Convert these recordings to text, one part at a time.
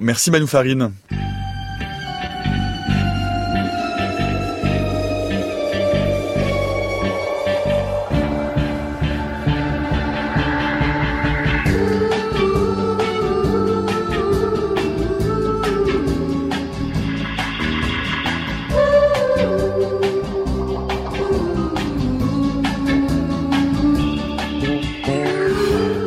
Merci Manu Farine.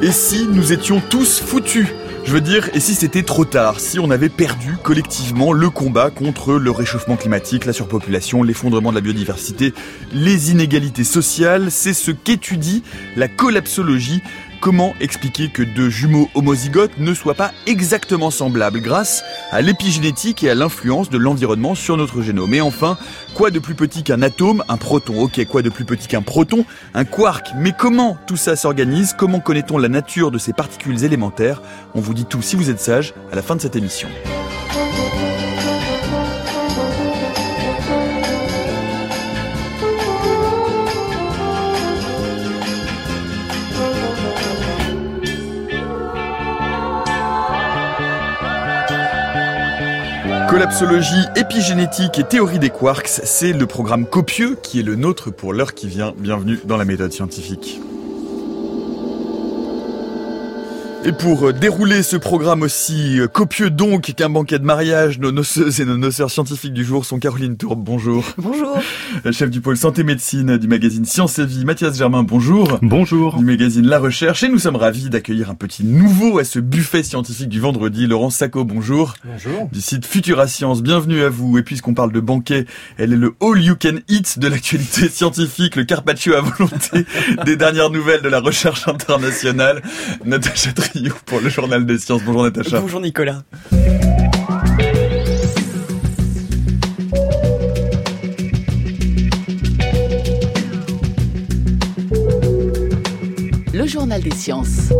Et si nous étions tous je veux dire, et si c'était trop tard, si on avait perdu collectivement le combat contre le réchauffement climatique, la surpopulation, l'effondrement de la biodiversité, les inégalités sociales, c'est ce qu'étudie la collapsologie Comment expliquer que deux jumeaux homozygotes ne soient pas exactement semblables grâce à l'épigénétique et à l'influence de l'environnement sur notre génome. Et enfin, quoi de plus petit qu'un atome, un proton? Ok, quoi de plus petit qu'un proton? Un quark. Mais comment tout ça s'organise? Comment connaît-on la nature de ces particules élémentaires? On vous dit tout si vous êtes sage à la fin de cette émission. Collapsologie, épigénétique et théorie des quarks, c'est le programme copieux qui est le nôtre pour l'heure qui vient. Bienvenue dans la méthode scientifique. Et pour euh, dérouler ce programme aussi euh, copieux donc qu'un banquet de mariage, nos noceuses et nos noceurs scientifiques du jour sont Caroline Tourbe, bonjour. Bonjour. Chef du pôle santé médecine du magazine Science et Vie, Mathias Germain, bonjour. Bonjour. Du magazine La Recherche. Et nous sommes ravis d'accueillir un petit nouveau à ce buffet scientifique du vendredi, Laurent Sacco, bonjour. Bonjour. Du site Futura Science, bienvenue à vous. Et puisqu'on parle de banquet, elle est le all you can eat de l'actualité scientifique, le carpaccio à volonté des dernières nouvelles de la recherche internationale. Natacha pour le journal des sciences. Bonjour Natacha. Bonjour Nicolas. Le journal des sciences.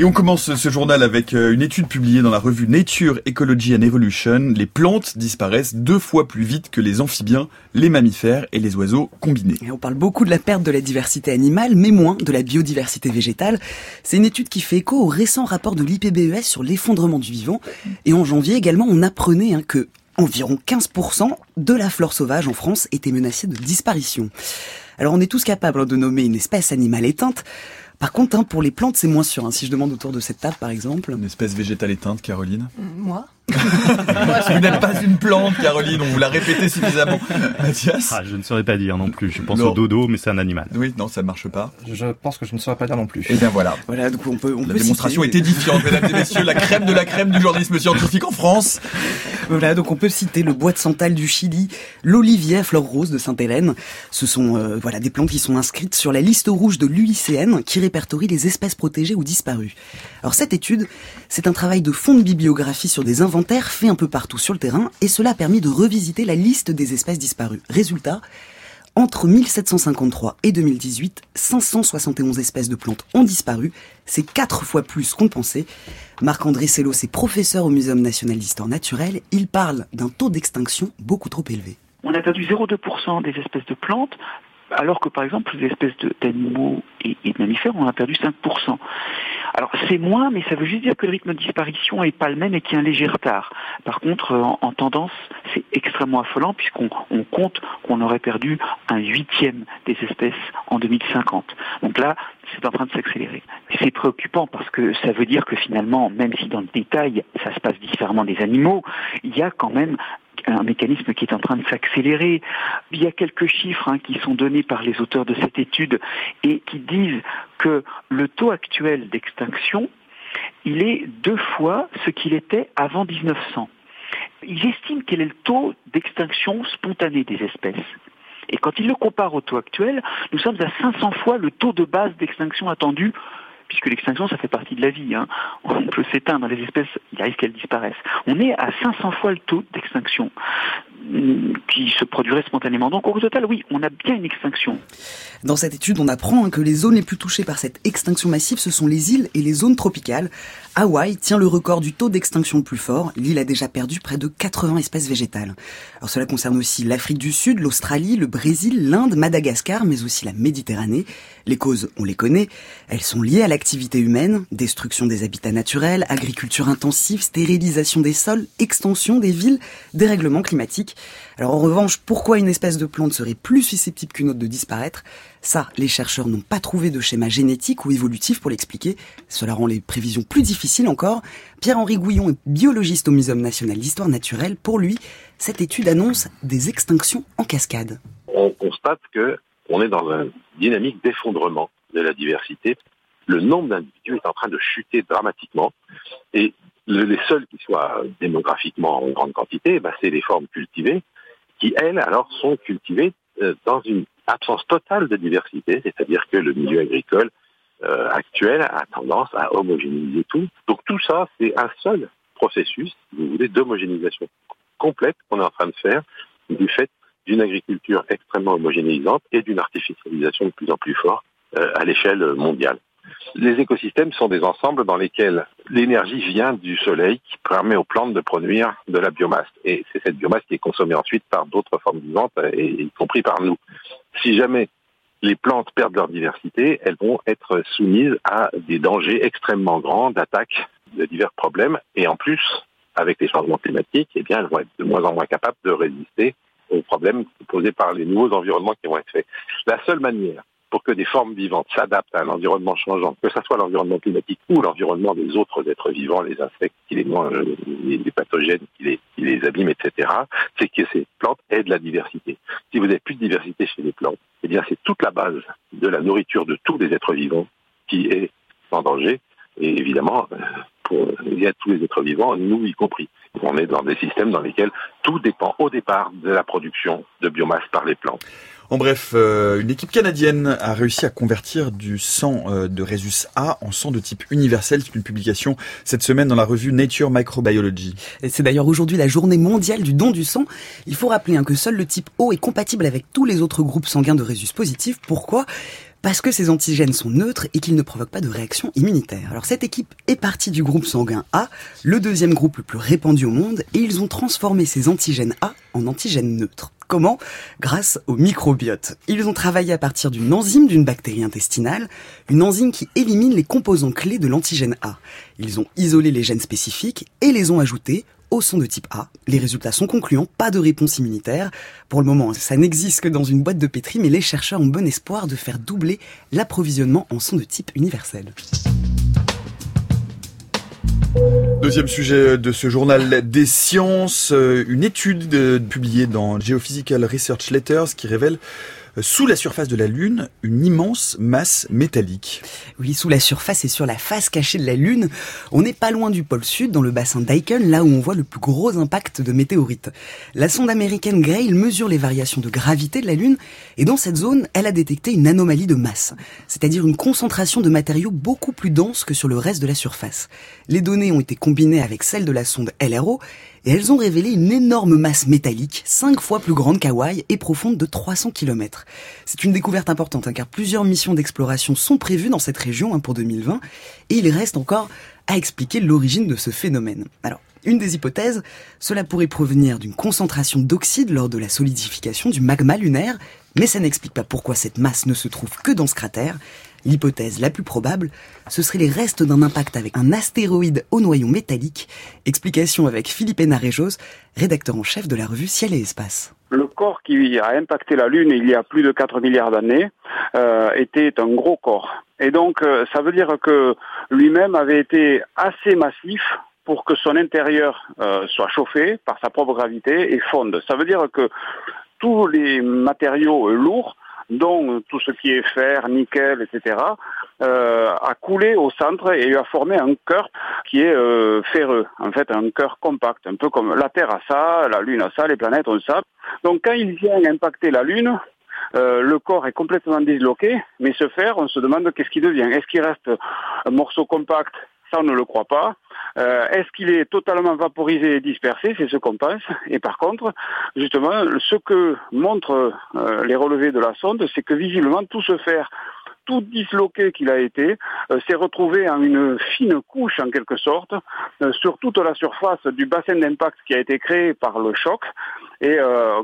Et on commence ce journal avec euh, une étude publiée dans la revue Nature Ecology and Evolution. Les plantes disparaissent deux fois plus vite que les amphibiens, les mammifères et les oiseaux combinés. On parle beaucoup de la perte de la diversité animale, mais moins de la biodiversité végétale. C'est une étude qui fait écho au récent rapport de l'IPBES sur l'effondrement du vivant. Et en janvier également, on apprenait hein, que environ 15% de la flore sauvage en France était menacée de disparition. Alors on est tous capables de nommer une espèce animale éteinte, par contre, hein, pour les plantes, c'est moins sûr. Hein. Si je demande autour de cette table, par exemple. Une espèce végétale éteinte, Caroline? Moi? Vous n'êtes pas une plante, Caroline, on vous l'a répété suffisamment. Mathias ah, Je ne saurais pas dire non plus. Je pense au dodo, mais c'est un animal. Oui, non, ça ne marche pas. Je pense que je ne saurais pas dire non plus. Et eh bien voilà. Voilà, donc on peut. On la démonstration est édifiante, mesdames et messieurs, la crème de la crème du journalisme scientifique en France. Voilà, donc on peut citer le bois de santal du Chili, l'olivier à fleurs roses de Sainte-Hélène. Ce sont euh, voilà des plantes qui sont inscrites sur la liste rouge de l'UICN qui répertorie les espèces protégées ou disparues. Alors cette étude, c'est un travail de fond de bibliographie sur des faits un peu partout sur le terrain et cela a permis de revisiter la liste des espèces disparues. Résultat, entre 1753 et 2018, 571 espèces de plantes ont disparu. C'est quatre fois plus qu'on pensait. Marc-André Sello est professeur au Muséum national d'histoire naturelle. Il parle d'un taux d'extinction beaucoup trop élevé. On a perdu 0,2% des espèces de plantes, alors que par exemple les espèces d'animaux et, et, de mammifères, on a perdu 5%. Alors c'est moins, mais ça veut juste dire que le rythme de disparition n'est pas le même et qu'il y a un léger retard. Par contre, en, tendance, c'est extrêmement affolant puisqu'on compte qu'on aurait perdu un huitième des espèces en 2050. Donc là, c'est en train de s'accélérer. C'est préoccupant parce que ça veut dire que finalement, même si dans le détail, ça se passe différemment des animaux, il y a quand même un mécanisme qui est en train de s'accélérer. Il y a quelques chiffres hein, qui sont donnés par les auteurs de cette étude et qui disent que le taux actuel d'extinction, il est deux fois ce qu'il était avant 1900. Ils estiment quel est le taux d'extinction spontanée des espèces. Et quand ils le comparent au taux actuel, nous sommes à 500 fois le taux de base d'extinction attendu puisque l'extinction, ça fait partie de la vie. Hein. On peut s'éteindre, les espèces, il arrive qu'elles disparaissent. On est à 500 fois le taux d'extinction. qui se produiraient spontanément. Donc au total, oui, on a bien une extinction. Dans cette étude, on apprend hein, que les zones les plus touchées par cette extinction massive, ce sont les îles et les zones tropicales. Hawaï tient le record du taux d'extinction le plus fort. L'île a déjà perdu près de 80 espèces végétales. Alors cela concerne aussi l'Afrique du Sud, l'Australie, le Brésil, l'Inde, Madagascar, mais aussi la Méditerranée. Les causes, on les connaît. Elles sont liées à l'activité humaine, destruction des habitats naturels, agriculture intensive, stérilisation des sols, extension des villes, dérèglement climatique. Alors en revanche, pourquoi une espèce de plante serait plus susceptible qu'une autre de disparaître? Ça, les chercheurs n'ont pas trouvé de schéma génétique ou évolutif pour l'expliquer. Cela rend les prévisions plus difficiles encore. Pierre-Henri Gouillon est biologiste au Muséum national d'histoire naturelle. Pour lui, cette étude annonce des extinctions en cascade. On constate que on est dans une dynamique d'effondrement de la diversité. Le nombre d'individus est en train de chuter dramatiquement et les seuls qui soient démographiquement en grande quantité, bah, c'est les formes cultivées qui, elles, alors, sont cultivées euh, dans une absence totale de diversité, c'est-à-dire que le milieu agricole euh, actuel a tendance à homogénéiser tout. Donc tout ça, c'est un seul processus, si vous voulez, d'homogénéisation complète qu'on est en train de faire du fait d'une agriculture extrêmement homogénéisante et d'une artificialisation de plus en plus forte euh, à l'échelle mondiale. Les écosystèmes sont des ensembles dans lesquels l'énergie vient du soleil qui permet aux plantes de produire de la biomasse. Et c'est cette biomasse qui est consommée ensuite par d'autres formes vivantes, y compris par nous. Si jamais les plantes perdent leur diversité, elles vont être soumises à des dangers extrêmement grands d'attaques de divers problèmes. Et en plus, avec les changements climatiques, eh bien, elles vont être de moins en moins capables de résister aux problèmes posés par les nouveaux environnements qui vont être faits. La seule manière pour que des formes vivantes s'adaptent à un environnement changeant, que ce soit l'environnement climatique ou l'environnement des autres êtres vivants, les insectes qui les les pathogènes qui les, abîment, etc., c'est que ces plantes aient de la diversité. Si vous n'avez plus de diversité chez les plantes, eh bien c'est toute la base de la nourriture de tous les êtres vivants qui est en danger. Et évidemment, pour il y a tous les êtres vivants, nous y compris. On est dans des systèmes dans lesquels tout dépend au départ de la production de biomasse par les plantes. En bref, euh, une équipe canadienne a réussi à convertir du sang euh, de Rhesus A en sang de type universel. C'est une publication cette semaine dans la revue Nature Microbiology. C'est d'ailleurs aujourd'hui la journée mondiale du don du sang. Il faut rappeler hein, que seul le type O est compatible avec tous les autres groupes sanguins de Rhesus positifs. Pourquoi? Parce que ces antigènes sont neutres et qu'ils ne provoquent pas de réaction immunitaire. Alors cette équipe est partie du groupe sanguin A, le deuxième groupe le plus répandu au monde, et ils ont transformé ces antigènes A en antigènes neutres. Comment? Grâce au microbiote. Ils ont travaillé à partir d'une enzyme d'une bactérie intestinale, une enzyme qui élimine les composants clés de l'antigène A. Ils ont isolé les gènes spécifiques et les ont ajoutés au son de type A. Les résultats sont concluants, pas de réponse immunitaire. Pour le moment, ça n'existe que dans une boîte de pétri, mais les chercheurs ont bon espoir de faire doubler l'approvisionnement en son de type universel. Deuxième sujet de ce journal des sciences, euh, une étude publiée dans Geophysical Research Letters qui révèle sous la surface de la Lune, une immense masse métallique. Oui, sous la surface et sur la face cachée de la Lune, on n'est pas loin du pôle sud, dans le bassin d'Aiken, là où on voit le plus gros impact de météorites. La sonde américaine Grail mesure les variations de gravité de la Lune, et dans cette zone, elle a détecté une anomalie de masse, c'est-à-dire une concentration de matériaux beaucoup plus dense que sur le reste de la surface. Les données ont été combinées avec celles de la sonde LRO, et elles ont révélé une énorme masse métallique, 5 fois plus grande qu'Hawaï et profonde de 300 km. C'est une découverte importante hein, car plusieurs missions d'exploration sont prévues dans cette région hein, pour 2020 et il reste encore à expliquer l'origine de ce phénomène. Alors, une des hypothèses, cela pourrait provenir d'une concentration d'oxyde lors de la solidification du magma lunaire, mais ça n'explique pas pourquoi cette masse ne se trouve que dans ce cratère. L'hypothèse la plus probable, ce serait les restes d'un impact avec un astéroïde au noyau métallique. Explication avec Philippe Hénarejos, rédacteur en chef de la revue Ciel et Espace. Le corps qui a impacté la Lune il y a plus de 4 milliards d'années euh, était un gros corps. Et donc euh, ça veut dire que lui-même avait été assez massif pour que son intérieur euh, soit chauffé par sa propre gravité et fonde. Ça veut dire que tous les matériaux lourds dont tout ce qui est fer, nickel, etc., euh, a coulé au centre et a formé un cœur qui est euh, ferreux, en fait un cœur compact, un peu comme la Terre a ça, la Lune a ça, les planètes ont ça. Donc quand il vient impacter la Lune, euh, le corps est complètement disloqué, mais ce fer, on se demande qu'est-ce qu'il devient. Est-ce qu'il reste un morceau compact? Ça, on ne le croit pas. Euh, est-ce qu'il est totalement vaporisé et dispersé? C'est ce qu'on pense. Et par contre, justement, ce que montrent euh, les relevés de la sonde, c'est que visiblement tout se fait tout disloqué qu'il a été, euh, s'est retrouvé en une fine couche en quelque sorte sur toute la surface du bassin d'impact qui a été créé par le choc. Et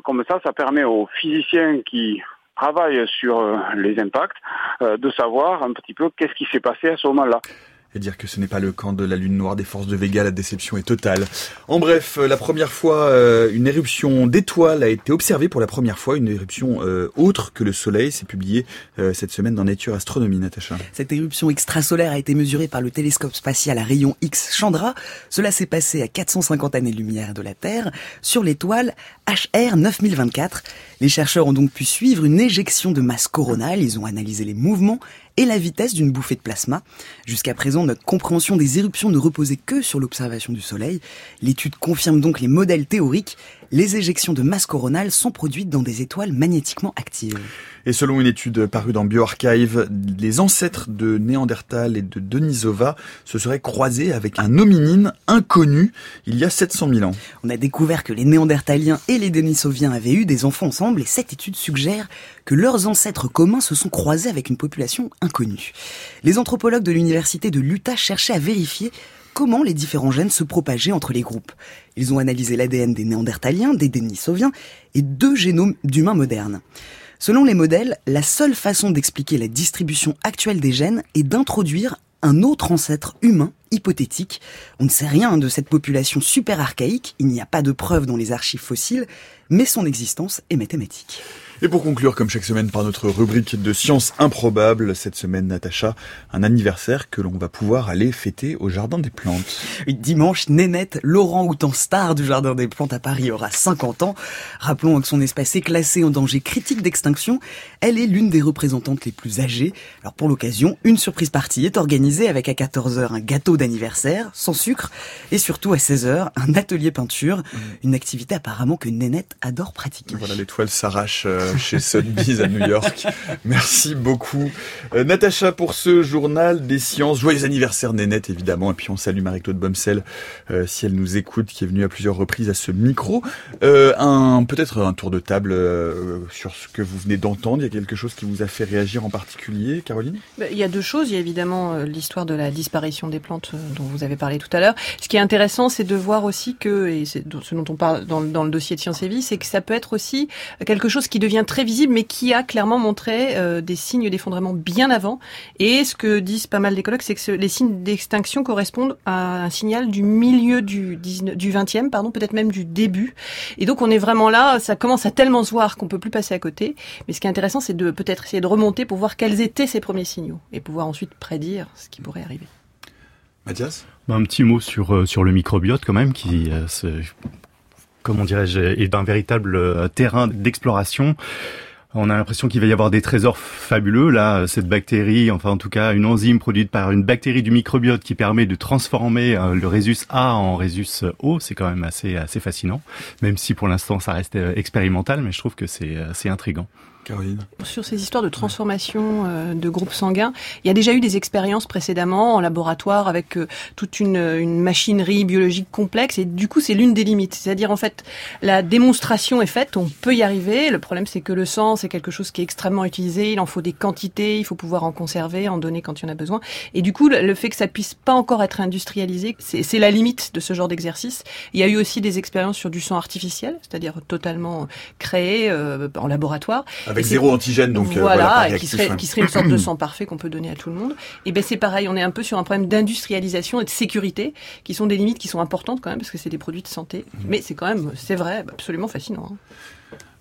comme ça, ça permet aux physiciens qui travaillent sur les impacts de savoir un petit peu qu'est-ce qui s'est passé à ce moment-là et dire que ce n'est pas le camp de la lune noire des forces de Vega, la déception est totale. En bref, euh, la première fois, euh, une éruption d'étoiles a été observée pour la première fois, une éruption euh, autre que le Soleil, c'est publié cette semaine dans Nature Astronomy, Natacha. Cette éruption extrasolaire a été mesurée par le télescope spatial à rayon X Chandra. Cela s'est passé à 450 années-lumière de la Terre, sur l'étoile HR 9024. Les chercheurs ont donc pu suivre une éjection de masse coronale, ils ont analysé les mouvements et la vitesse d'une bouffée de plasma. Jusqu'à présent, notre compréhension des éruptions ne reposait que sur l'observation du Soleil. L'étude confirme donc les modèles théoriques. Les éjections de masse coronale sont produites dans des étoiles magnétiquement actives. Et selon une étude parue dans BioArchive, les ancêtres de Néandertal et de Denisova se seraient croisés avec un hominine inconnu il y a 700 000 ans. On a découvert que les Néandertaliens et les Denisoviens avaient eu des enfants ensemble et cette étude suggère que leurs ancêtres communs se sont croisés avec une population inconnue. Les anthropologues de l'université de l'Utah cherchaient à vérifier comment les différents gènes se propageaient entre les groupes. Ils ont analysé l'ADN des Néandertaliens, des Denisoviens et deux génomes d'humains modernes. Selon les modèles, la seule façon d'expliquer la distribution actuelle des gènes est d'introduire un autre ancêtre humain hypothétique. On ne sait rien de cette population super archaïque, il n'y a pas de preuves dans les archives fossiles, mais son existence est mathématique. Et pour conclure, comme chaque semaine, par notre rubrique de sciences improbables, cette semaine, Natacha, un anniversaire que l'on va pouvoir aller fêter au Jardin des Plantes. Dimanche, Nénette, Laurent Houtan star du Jardin des Plantes à Paris, aura 50 ans. Rappelons que son espèce est classé en danger critique d'extinction. Elle est l'une des représentantes les plus âgées. Alors pour l'occasion, une surprise partie est organisée avec à 14h un gâteau d'anniversaire, sans sucre, et surtout à 16h, un atelier peinture, mmh. une activité apparemment que Nénette adore pratiquer. Voilà, l'étoile s'arrache euh, chez Sotheby's à New York. Merci beaucoup. Euh, Natacha pour ce journal des sciences. Joyeux anniversaire Nénette évidemment. Et puis on salue Marie-Claude Bomsel euh, si elle nous écoute, qui est venue à plusieurs reprises à ce micro. Euh, un Peut-être un tour de table euh, sur ce que vous venez d'entendre. Il y a quelque chose qui vous a fait réagir en particulier, Caroline? Bah, Il y a deux choses. Il y a évidemment l'histoire de la disparition des plantes dont vous avez parlé tout à l'heure. Ce qui est intéressant, c'est de voir aussi que, et c'est ce dont on parle dans, dans le dossier de Sciences et Vie, c'est que ça peut être aussi quelque chose qui devient très visible, mais qui a clairement montré euh, des signes d'effondrement bien avant. Et ce que disent pas mal d'écologues, c'est que les signes d'extinction correspondent à un signal du milieu du, 19, du 20e, pardon, peut-être même du début. Et donc on est vraiment là, ça commence à tellement se voir qu'on peut plus passer à côté. Mais ce qui est intéressant, c'est de peut-être essayer de remonter pour voir quels étaient ces premiers signaux et pouvoir ensuite prédire ce qui pourrait arriver. Mathias? Bah, Un petit mot sur, euh, sur le microbiote quand même, qui euh, comment dirais-je, est d'un véritable euh, terrain d'exploration. On a l'impression qu'il va y avoir des trésors fabuleux. Là, cette bactérie, enfin en tout cas une enzyme produite par une bactérie du microbiote qui permet de transformer euh, le rhésus A en rhésus O, c'est quand même assez assez fascinant. Même si pour l'instant ça reste euh, expérimental, mais je trouve que c'est c'est intrigant. Sur ces histoires de transformation euh, de groupes sanguins, il y a déjà eu des expériences précédemment en laboratoire avec euh, toute une, une, machinerie biologique complexe et du coup c'est l'une des limites. C'est-à-dire en fait la démonstration est faite, on peut y arriver. Le problème c'est que le sang c'est quelque chose qui est extrêmement utilisé, il en faut des quantités, il faut pouvoir en conserver, en donner quand il y en a besoin. Et du coup le fait que ça puisse pas encore être industrialisé, c'est la limite de ce genre d'exercice. Il y a eu aussi des expériences sur du sang artificiel, c'est-à-dire totalement créé euh, en laboratoire. Avec zéro antigène, donc euh, voilà, qui serait hein. qui serait une sorte de sang parfait qu'on peut donner à tout le monde. Et ben c'est pareil, on est un peu sur un problème d'industrialisation et de sécurité, qui sont des limites qui sont importantes quand même parce que c'est des produits de santé. Mhm. Mais c'est quand même, c'est vrai, absolument fascinant. Hein.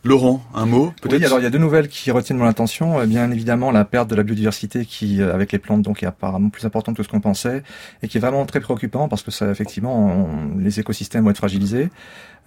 Laurent, un mot peut-être? Oui, alors il y a deux nouvelles qui retiennent mon attention. Euh, bien évidemment, la perte de la biodiversité qui, euh, avec les plantes, donc est apparemment plus importante que ce qu'on pensait et qui est vraiment très préoccupant parce que ça, effectivement, les écosystèmes vont être fragilisés.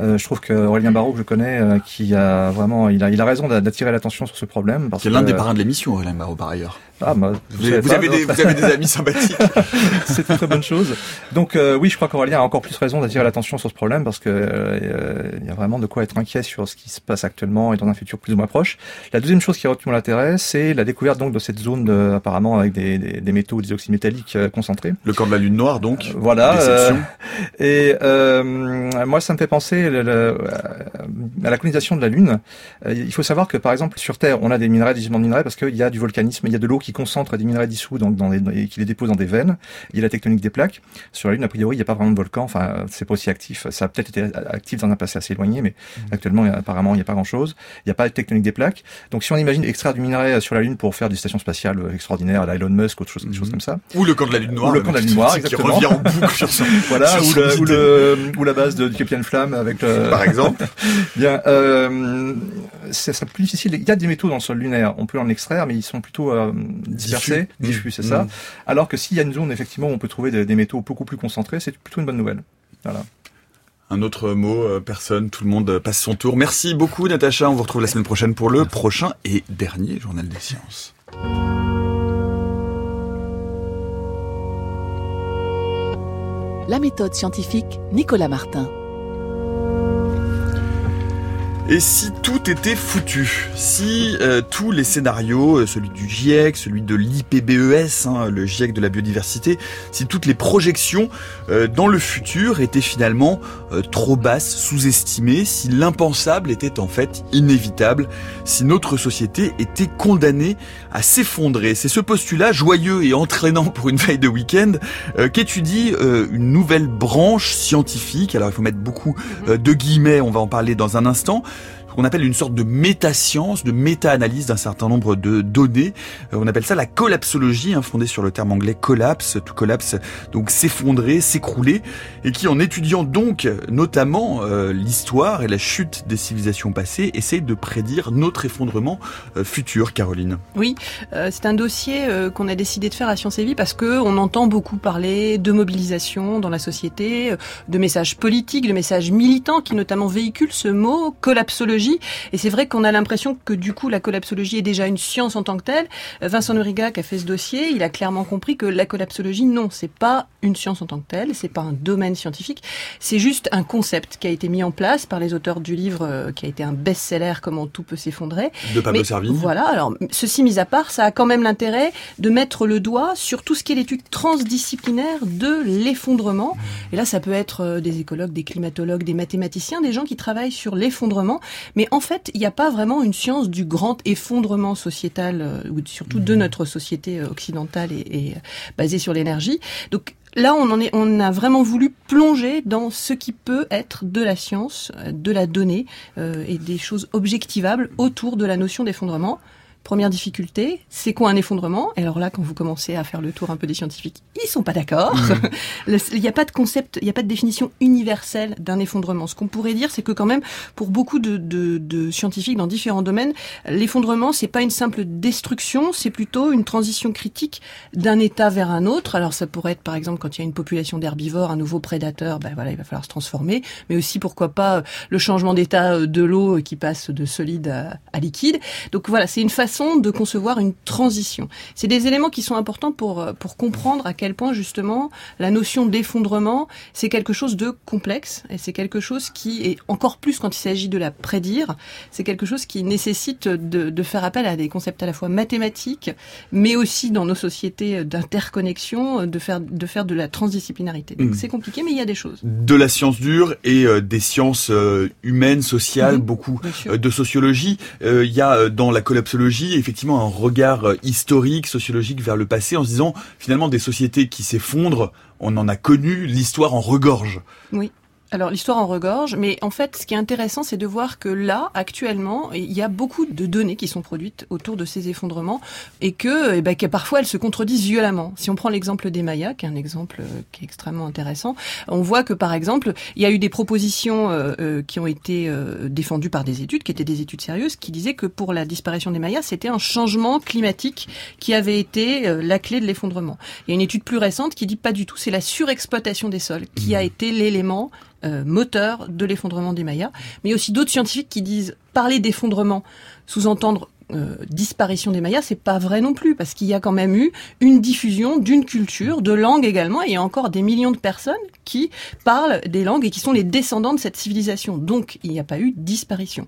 Euh, je trouve que Aurélien Barraud, que je connais, qui a vraiment, il a, il a raison d'attirer l'attention sur ce problème. C'est l'un des parrains de l'émission, Aurélien Barraud, par ailleurs. Ah, bah, vous, avez, des, vous, avez, des, amis sympathiques. c'est une très bonne chose. Donc euh, oui, je crois qu'Aurélien a encore plus raison d'attirer l'attention sur ce problème parce que euh, il y a vraiment de quoi être inquiet sur ce qui se passe actuellement et dans un futur plus ou moins proche. La deuxième chose qui a retenu mon intérêt, c'est la découverte donc de cette zone de, apparemment avec des, des, des métaux, des oxydes métalliques euh, concentrés. Le corps de la lune noire donc. voilà. et moi, ça me fait penser le, le, à la colonisation de la lune. il faut savoir que par exemple sur Terre, on a des minerais, des gisements de minerais parce qu'il y a du volcanisme, il y a de l'eau qui concentre des minerais dissous dans, dans et qui les dépose dans des veines. Il y a la tectonique des plaques. Sur la Lune, a priori, il n'y a pas vraiment de volcan. Enfin, c'est pas aussi actif. Ça a peut-être été actif dans un passé assez éloigné, mais mmh. actuellement, apparemment, il n'y a pas grand-chose. Il n'y a pas de tectonique des plaques. Donc, si on imagine extraire du minerai sur la Lune pour faire des stations spatiales extraordinaires à la Elon Musk, autre chose, des choses mmh. comme ça. Ou le camp de la Lune noire. Ou le camp de la Lune noire, exactement. Qui revient en boucle sur Voilà, ou, le, ou, le, ou, la base de, du Capitaine Flamme avec le... Par exemple. Bien, euh, ça serait plus difficile. Il y a des métaux dans le sol lunaire. On peut en extraire, mais ils sont plutôt euh, dispersés, diffus, c'est ça. Mm. Alors que s'il y a une zone effectivement où on peut trouver des, métaux beaucoup plus concentrés, c'est plutôt une bonne nouvelle. Voilà. Un autre mot, euh, personne, tout le monde passe son tour. Merci beaucoup Natacha, on vous retrouve la semaine prochaine pour le prochain et dernier journal des sciences. La méthode scientifique Nicolas Martin. Et si tout était foutu Si euh, tous les scénarios, euh, celui du GIEC, celui de l'IPBES, hein, le GIEC de la biodiversité, si toutes les projections euh, dans le futur étaient finalement trop basses, sous-estimées, si l'impensable était en fait inévitable, si notre société était condamnée à s'effondrer. C'est ce postulat joyeux et entraînant pour une veille de week-end qu'étudie une nouvelle branche scientifique. Alors il faut mettre beaucoup de guillemets, on va en parler dans un instant qu'on appelle une sorte de méta-science, de méta-analyse d'un certain nombre de données. Euh, on appelle ça la collapsologie, hein, fondée sur le terme anglais collapse, tout collapse, donc s'effondrer, s'écrouler, et qui en étudiant donc notamment euh, l'histoire et la chute des civilisations passées, essaye de prédire notre effondrement euh, futur, Caroline. Oui, c'est un dossier qu'on a décidé de faire à Sciences et Vie parce que on entend beaucoup parler de mobilisation dans la société, de messages politiques, de messages militants qui notamment véhiculent ce mot collapsologie et c'est vrai qu'on a l'impression que du coup la collapsologie est déjà une science en tant que telle. Euh, Vincent Noriga qui a fait ce dossier, il a clairement compris que la collapsologie, non, c'est pas une science en tant que telle, c'est pas un domaine scientifique, c'est juste un concept qui a été mis en place par les auteurs du livre euh, qui a été un best-seller Comment tout peut s'effondrer. De Pablo Servigne. Voilà. Alors ceci mis à part, ça a quand même l'intérêt de mettre le doigt sur tout ce qui est l'étude transdisciplinaire de l'effondrement. Et là, ça peut être euh, des écologues, des climatologues, des mathématiciens, des gens qui travaillent sur l'effondrement, mais en fait, il n'y a pas vraiment une science du grand effondrement sociétal, euh, ou surtout de mhm. notre société euh, occidentale et, euh, basée sur l'énergie. Donc là, on, en est, on a vraiment voulu plonger dans ce qui peut être de la science, de la donnée et des choses objectivables autour de la notion d'effondrement. Première difficulté, c'est quoi un effondrement? Et alors là, quand vous commencez à faire le tour un peu des scientifiques, ils sont pas d'accord. Mmh. il n'y a pas de concept, il n'y a pas de définition universelle d'un effondrement. Ce qu'on pourrait dire, c'est que quand même, pour beaucoup de, de, de scientifiques dans différents domaines, l'effondrement, c'est pas une simple destruction, c'est plutôt une transition critique d'un état vers un autre. Alors ça pourrait être, par exemple, quand il y a une population d'herbivores, un nouveau prédateur, ben voilà, il va falloir se transformer. Mais aussi, pourquoi pas, le changement d'état de l'eau qui passe de solide à, à liquide. Donc voilà, c'est une façon de concevoir une transition. C'est des éléments qui sont importants pour, euh, pour comprendre à quel point justement la notion d'effondrement, c'est quelque chose de complexe et c'est quelque chose qui est encore plus quand il s'agit de la prédire, c'est quelque chose qui nécessite de, de faire appel à des concepts à la fois mathématiques, mais aussi dans nos sociétés d'interconnexion, de faire, de faire de la transdisciplinarité. Donc hmm. c'est compliqué, mais il y a des choses. De la science dure et euh, des sciences euh, humaines, sociales, beaucoup de sociologie. Il y a dans la collapsologie effectivement un regard euh, historique, sociologique vers le passé en se disant finalement des sociétés qui s'effondrent, on en a connu, l'histoire en regorge. Oui. Alors l'histoire en regorge, mais en fait ce qui est intéressant c'est de voir que là actuellement il y a beaucoup de données qui sont produites autour de ces effondrements et que, eh ben, que parfois elles se contredisent violemment. Si on prend l'exemple des Mayas, qui est un exemple euh, qui est extrêmement intéressant, on voit que par exemple il y a eu des propositions euh, euh, qui ont été défendues par des études, qui étaient des études sérieuses, qui disaient que pour la disparition des Mayas c'était un changement climatique qui avait été la clé de l'effondrement. Il y a une étude plus récente qui dit pas du tout, c'est la surexploitation des sols qui a mmh. été l'élément euh, moteur de l'effondrement des Mayas, mais aussi d'autres scientifiques qui disent parler d'effondrement, sous-entendre disparition des Mayas, c'est pas vrai non plus, parce qu'il y a quand même eu une diffusion d'une culture, de langues également, et il y a encore des millions de personnes qui parlent des langues et qui sont les descendants de cette civilisation. Donc, il n'y a pas eu disparition.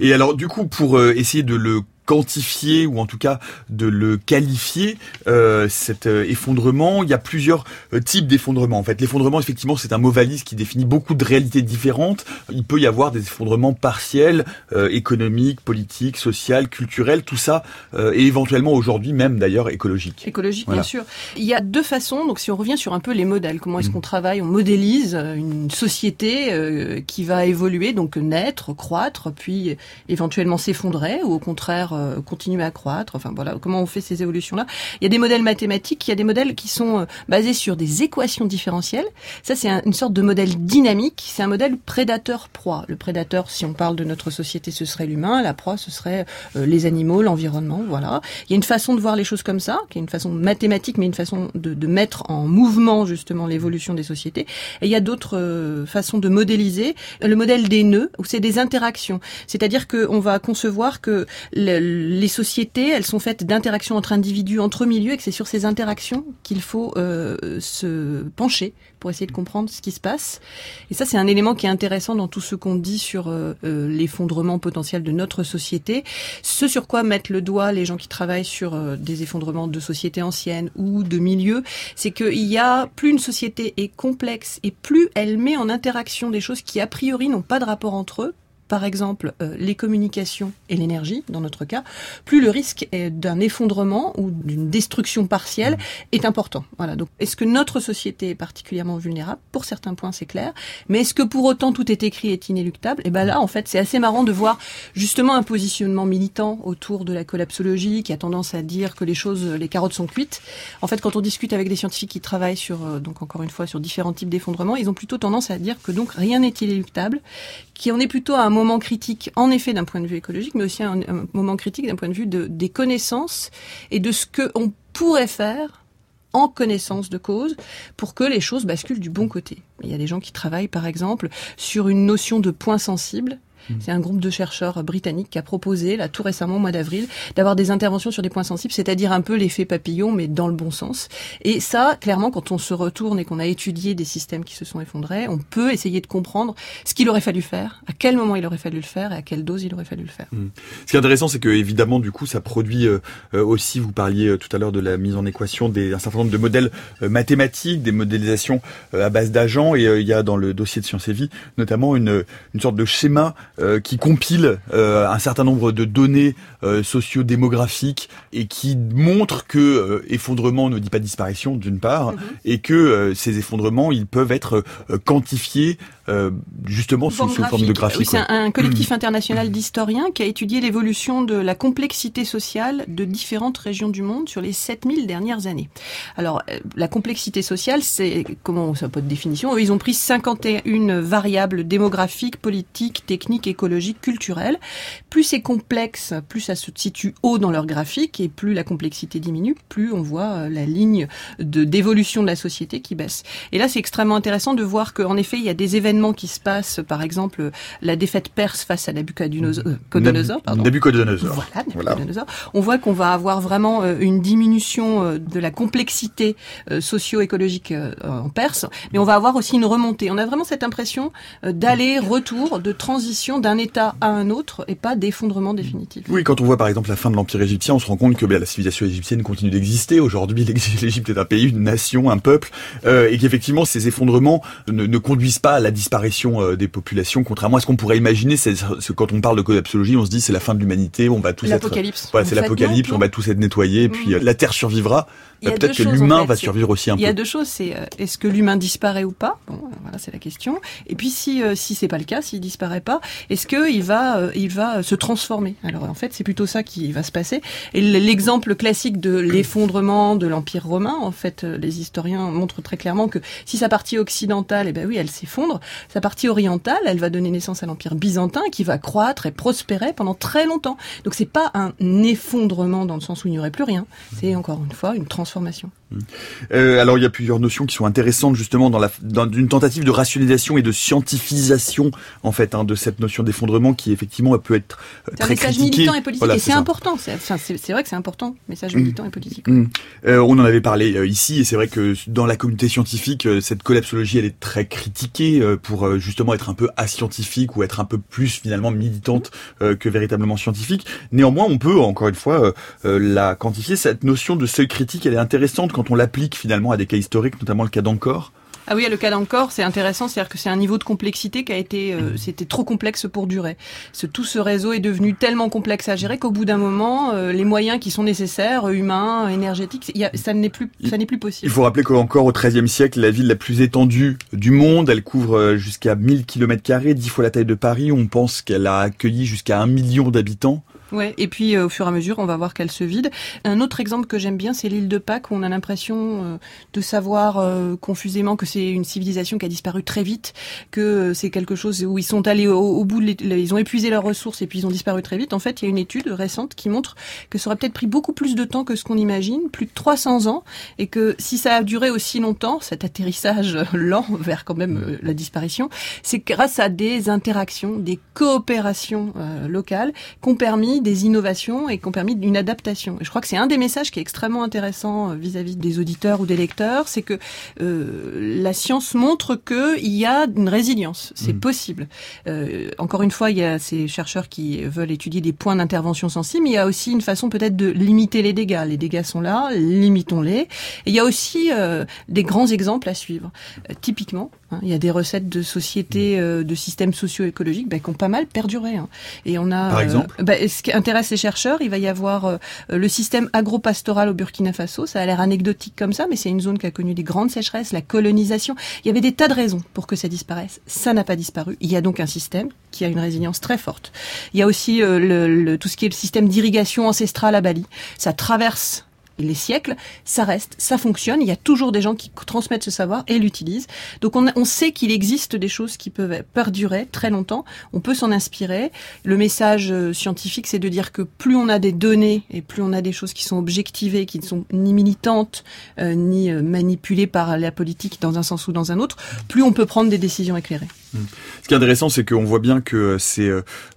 Et alors, du coup, pour essayer de le quantifier ou en tout cas de le qualifier euh, cet euh, effondrement. Il y a plusieurs euh, types d'effondrement en fait. L'effondrement effectivement c'est un mot valise qui définit beaucoup de réalités différentes. Il peut y avoir des effondrements partiels euh, économiques politiques sociaux culturels. Tout ça et éventuellement aujourd'hui même d'ailleurs écologique. Écologique bien sûr. Il y a deux façons. Donc si on revient sur un peu les modèles comment est-ce mmh. qu'on travaille on modélise une société qui va évoluer donc naître croître puis éventuellement s'effondrer ou au contraire euh, continuer à croître. Enfin voilà, comment on fait ces évolutions-là. Il y a des modèles mathématiques, il y a des modèles qui sont euh, basés sur des équations différentielles. Ça, c'est une sorte de modèle dynamique. C'est un modèle prédateur-proie. Le prédateur, si on parle de notre société, ce serait l'humain. La proie, ce serait euh, les animaux, l'environnement. Voilà. Il y a une façon de voir les choses comme ça, qui est une façon mathématique, mais une façon de, mettre en mouvement justement l'évolution des sociétés. Et il y a d'autres façons de modéliser. Le modèle des nœuds, où c'est des interactions. C'est-à-dire qu'on va concevoir que les sociétés, elles sont faites d'interactions entre individus, entre milieux, et que c'est sur ces interactions qu'il faut euh, se pencher pour essayer de comprendre ce qui se passe. Et ça, c'est un élément qui est intéressant dans tout ce qu'on dit sur euh, euh, l'effondrement potentiel de notre société. Ce sur quoi mettent le doigt les gens qui travaillent sur des effondrements de sociétés anciennes ou de milieux, c'est qu'il y a plus une société est complexe et plus elle met en interaction des choses qui a priori n'ont pas de rapport entre eux, par exemple euh, les communications et l'énergie, dans notre cas, plus le risque d'un effondrement ou d'une destruction partielle est important. Voilà. Donc, est-ce que notre société est particulièrement vulnérable? Pour certains points, c'est clair. Mais est-ce que pour autant tout est écrit est inéluctable? Et eh ben là, en fait, c'est assez marrant de voir justement un positionnement militant autour de la collapsologie qui a tendance à dire que les choses, les carottes sont cuites. En fait, quand on discute avec des scientifiques qui travaillent sur, euh, donc encore une fois, sur différents types d'effondrements, ils ont plutôt tendance à dire que donc rien n'est inéluctable, qui en est plutôt à un moment critique, en effet, d'un point de vue écologique, mais aussi un, moment critique d'un point de vue de, des connaissances et de ce qu'on pourrait faire en connaissance de cause pour que les choses basculent du bon côté. Il y a des gens qui travaillent, par exemple, sur une notion de point sensible Mm. C'est un groupe de chercheurs britanniques qui a proposé, là, tout récemment, au mois d'avril, d'avoir des interventions sur des points sensibles, c'est-à-dire un peu l'effet papillon, mais dans le bon sens. Et ça, clairement, quand on se retourne et qu'on a étudié des systèmes qui se sont effondrés, on peut essayer de comprendre ce qu'il aurait fallu faire, à quel moment il aurait fallu le faire et à quelle dose il aurait fallu le faire. Mm. Ce qui est intéressant, c'est que évidemment, du coup, ça produit euh, euh, aussi, vous parliez euh, tout à l'heure de la mise en équation d'un certain nombre de modèles mathématiques, des modélisations à base d'agents, et il y a dans le dossier de Sciences et Vie notamment une, une sorte de schéma euh, qui compile euh, un certain nombre de données euh, socio-démographiques et qui montre que effondrement ne dit pas disparition d'une part, mhm. et que ces effondrements ils peuvent être quantifiés justement sous, forme de graphique. c'est un, collectif mhm. international d'historiens qui a étudié l'évolution de la complexité sociale de différentes régions du monde sur les 7000 dernières années. Alors, la complexité sociale, c'est, comment ça pas de définition, ils ont pris 51 variables démographiques, politiques, techniques, écologiques, culturelles. Plus c'est complexe, plus ça se situe haut dans leur graphique et plus la complexité diminue, plus on voit euh, la ligne de d'évolution de la société qui baisse. Et là, c'est extrêmement intéressant de voir qu'en effet, il y a des événements qui se passent, par exemple, la défaite perse face à Nabucodonosor, euh, pardon. Nabucodonosor. Voilà, Nabucodonosor. On voit qu'on va avoir vraiment euh, une diminution de la complexité socio-écologique en Perse, mais on va avoir aussi une remontée. On a vraiment cette impression d'aller-retour, de transition d'un état à un autre et pas d'effondrement définitif. Oui, quand on voit par exemple la fin de l'Empire égyptien, on se rend compte que bien, la civilisation égyptienne continue d'exister. Aujourd'hui, l'Égypte est un pays, une nation, un peuple, euh, et qu'effectivement ces effondrements ne, ne, conduisent pas à la disparition euh, des populations, contrairement à ce qu'on pourrait imaginer. C'est quand on parle de collapsologie, on se dit c'est la fin de l'humanité, on va tous être... Voilà, c'est l'apocalypse, on va tous être nettoyés, et puis mm. euh, la Terre survivra. Bah, peut-être que l'humain va survivre aussi un peu. Il y a deux choses, c'est euh, est-ce que l'humain disparaît ou pas? Bon, voilà, c'est la question. Et puis si euh, si c'est pas le cas, s'il disparaît pas, est-ce que il va euh, va se transformer? Alors en fait, c'est plutôt ça qui va se passer. Et l'exemple classique de l'effondrement de l'empire romain, en fait, les historiens montrent très clairement que si sa partie occidentale, eh ben oui, elle s'effondre, sa partie orientale, elle va donner naissance à l'empire byzantin qui va croître et prospérer pendant très longtemps. Donc c'est pas un effondrement dans le sens où il n'y aurait plus rien, c'est encore une fois une transformation Euh, alors il y a plusieurs notions qui sont intéressantes justement dans, la, dans une tentative de rationalisation et de scientifisation en fait hein, de cette notion d'effondrement qui effectivement peut être euh, très un message militant et politique et c'est important. C'est vrai que c'est important, message militant et politique. Mmh. Euh, on en avait parlé euh, ici et c'est vrai que dans la communauté scientifique cette collapsologie elle est très critiquée pour justement être un peu ascientifique ou être un peu plus finalement militante que véritablement scientifique. Néanmoins on peut encore une fois la quantifier. Cette notion de seuil critique elle est intéressante quand on l'applique finalement à des cas historiques, notamment le cas d'Encore ah oui, le cas d'encore, c'est intéressant, c'est-à-dire que c'est un niveau de complexité qui a été, euh, c'était trop complexe pour durer. Ce, tout ce réseau est devenu tellement complexe à gérer qu'au bout d'un moment, euh, les moyens qui sont nécessaires, humains, énergétiques, y a, ça n'est plus, ça n'est plus possible. Il faut rappeler qu'encore au XIIIe siècle, la ville la plus étendue du monde, elle couvre euh, jusqu'à 1000 km carrés, dix fois la taille de Paris. On pense qu'elle a accueilli jusqu'à un million d'habitants. Ouais, et puis euh, au fur et à mesure, on va voir qu'elle se vide. Un autre exemple que j'aime bien, c'est l'île de Pâques, où on a l'impression euh, de savoir euh, confusément que c'est une civilisation qui a disparu très vite, que c'est quelque chose où ils sont allés au, bout, de ils ont épuisé leurs ressources et puis ils ont disparu très vite. En fait, il y a une étude récente qui montre que ça aurait peut-être pris beaucoup plus de temps que ce qu'on imagine, plus de 300 ans, et que si ça a duré aussi longtemps, cet atterrissage lent vers quand même la disparition, c'est grâce à des interactions, des coopérations locales qu'ont permis des innovations et qui ont permis une adaptation. Et je crois que c'est un des messages qui est extrêmement intéressant euh, vis-à-vis des auditeurs ou des lecteurs, c'est que euh, la science montre qu'il y a une résilience, c'est mmh. possible. Euh, encore une fois, il y a ces chercheurs qui veulent étudier des points d'intervention sensibles, mais il y a aussi une façon peut-être de limiter les dégâts. Les dégâts sont là, limitons-les. Et il y a aussi euh, des grands exemples à suivre. Typiquement, il y a des recettes de sociétés, de systèmes socio-écologiques bah, qui ont pas mal perduré. Hein. Et on a, par exemple, bah, ce qui intéresse les chercheurs, il va y avoir euh, le système agropastoral au Burkina Faso. Ça a l'air anecdotique comme ça, mais c'est une zone qui a connu des grandes sécheresses, la colonisation. Il y avait des tas de raisons pour que ça disparaisse. Ça n'a pas disparu. Il y a donc un système qui a une résilience très forte. Il y a aussi euh, le, tout ce qui est le système d'irrigation ancestrale à Bali. Ça traverse les siècles, ça reste, ça fonctionne. Il y a toujours des gens qui transmettent ce savoir et l'utilisent. Donc on, on sait qu'il existe des choses qui peuvent perdurer très longtemps. On peut s'en inspirer. Le message euh, scientifique, c'est de dire que plus on a des données et plus on a des choses qui sont objectivées, qui ne sont ni militantes euh, ni euh, manipulées par la politique dans un sens ou dans un autre, plus on peut prendre des décisions éclairées. Mmh. Ce qui est intéressant, c'est qu'on voit bien que ces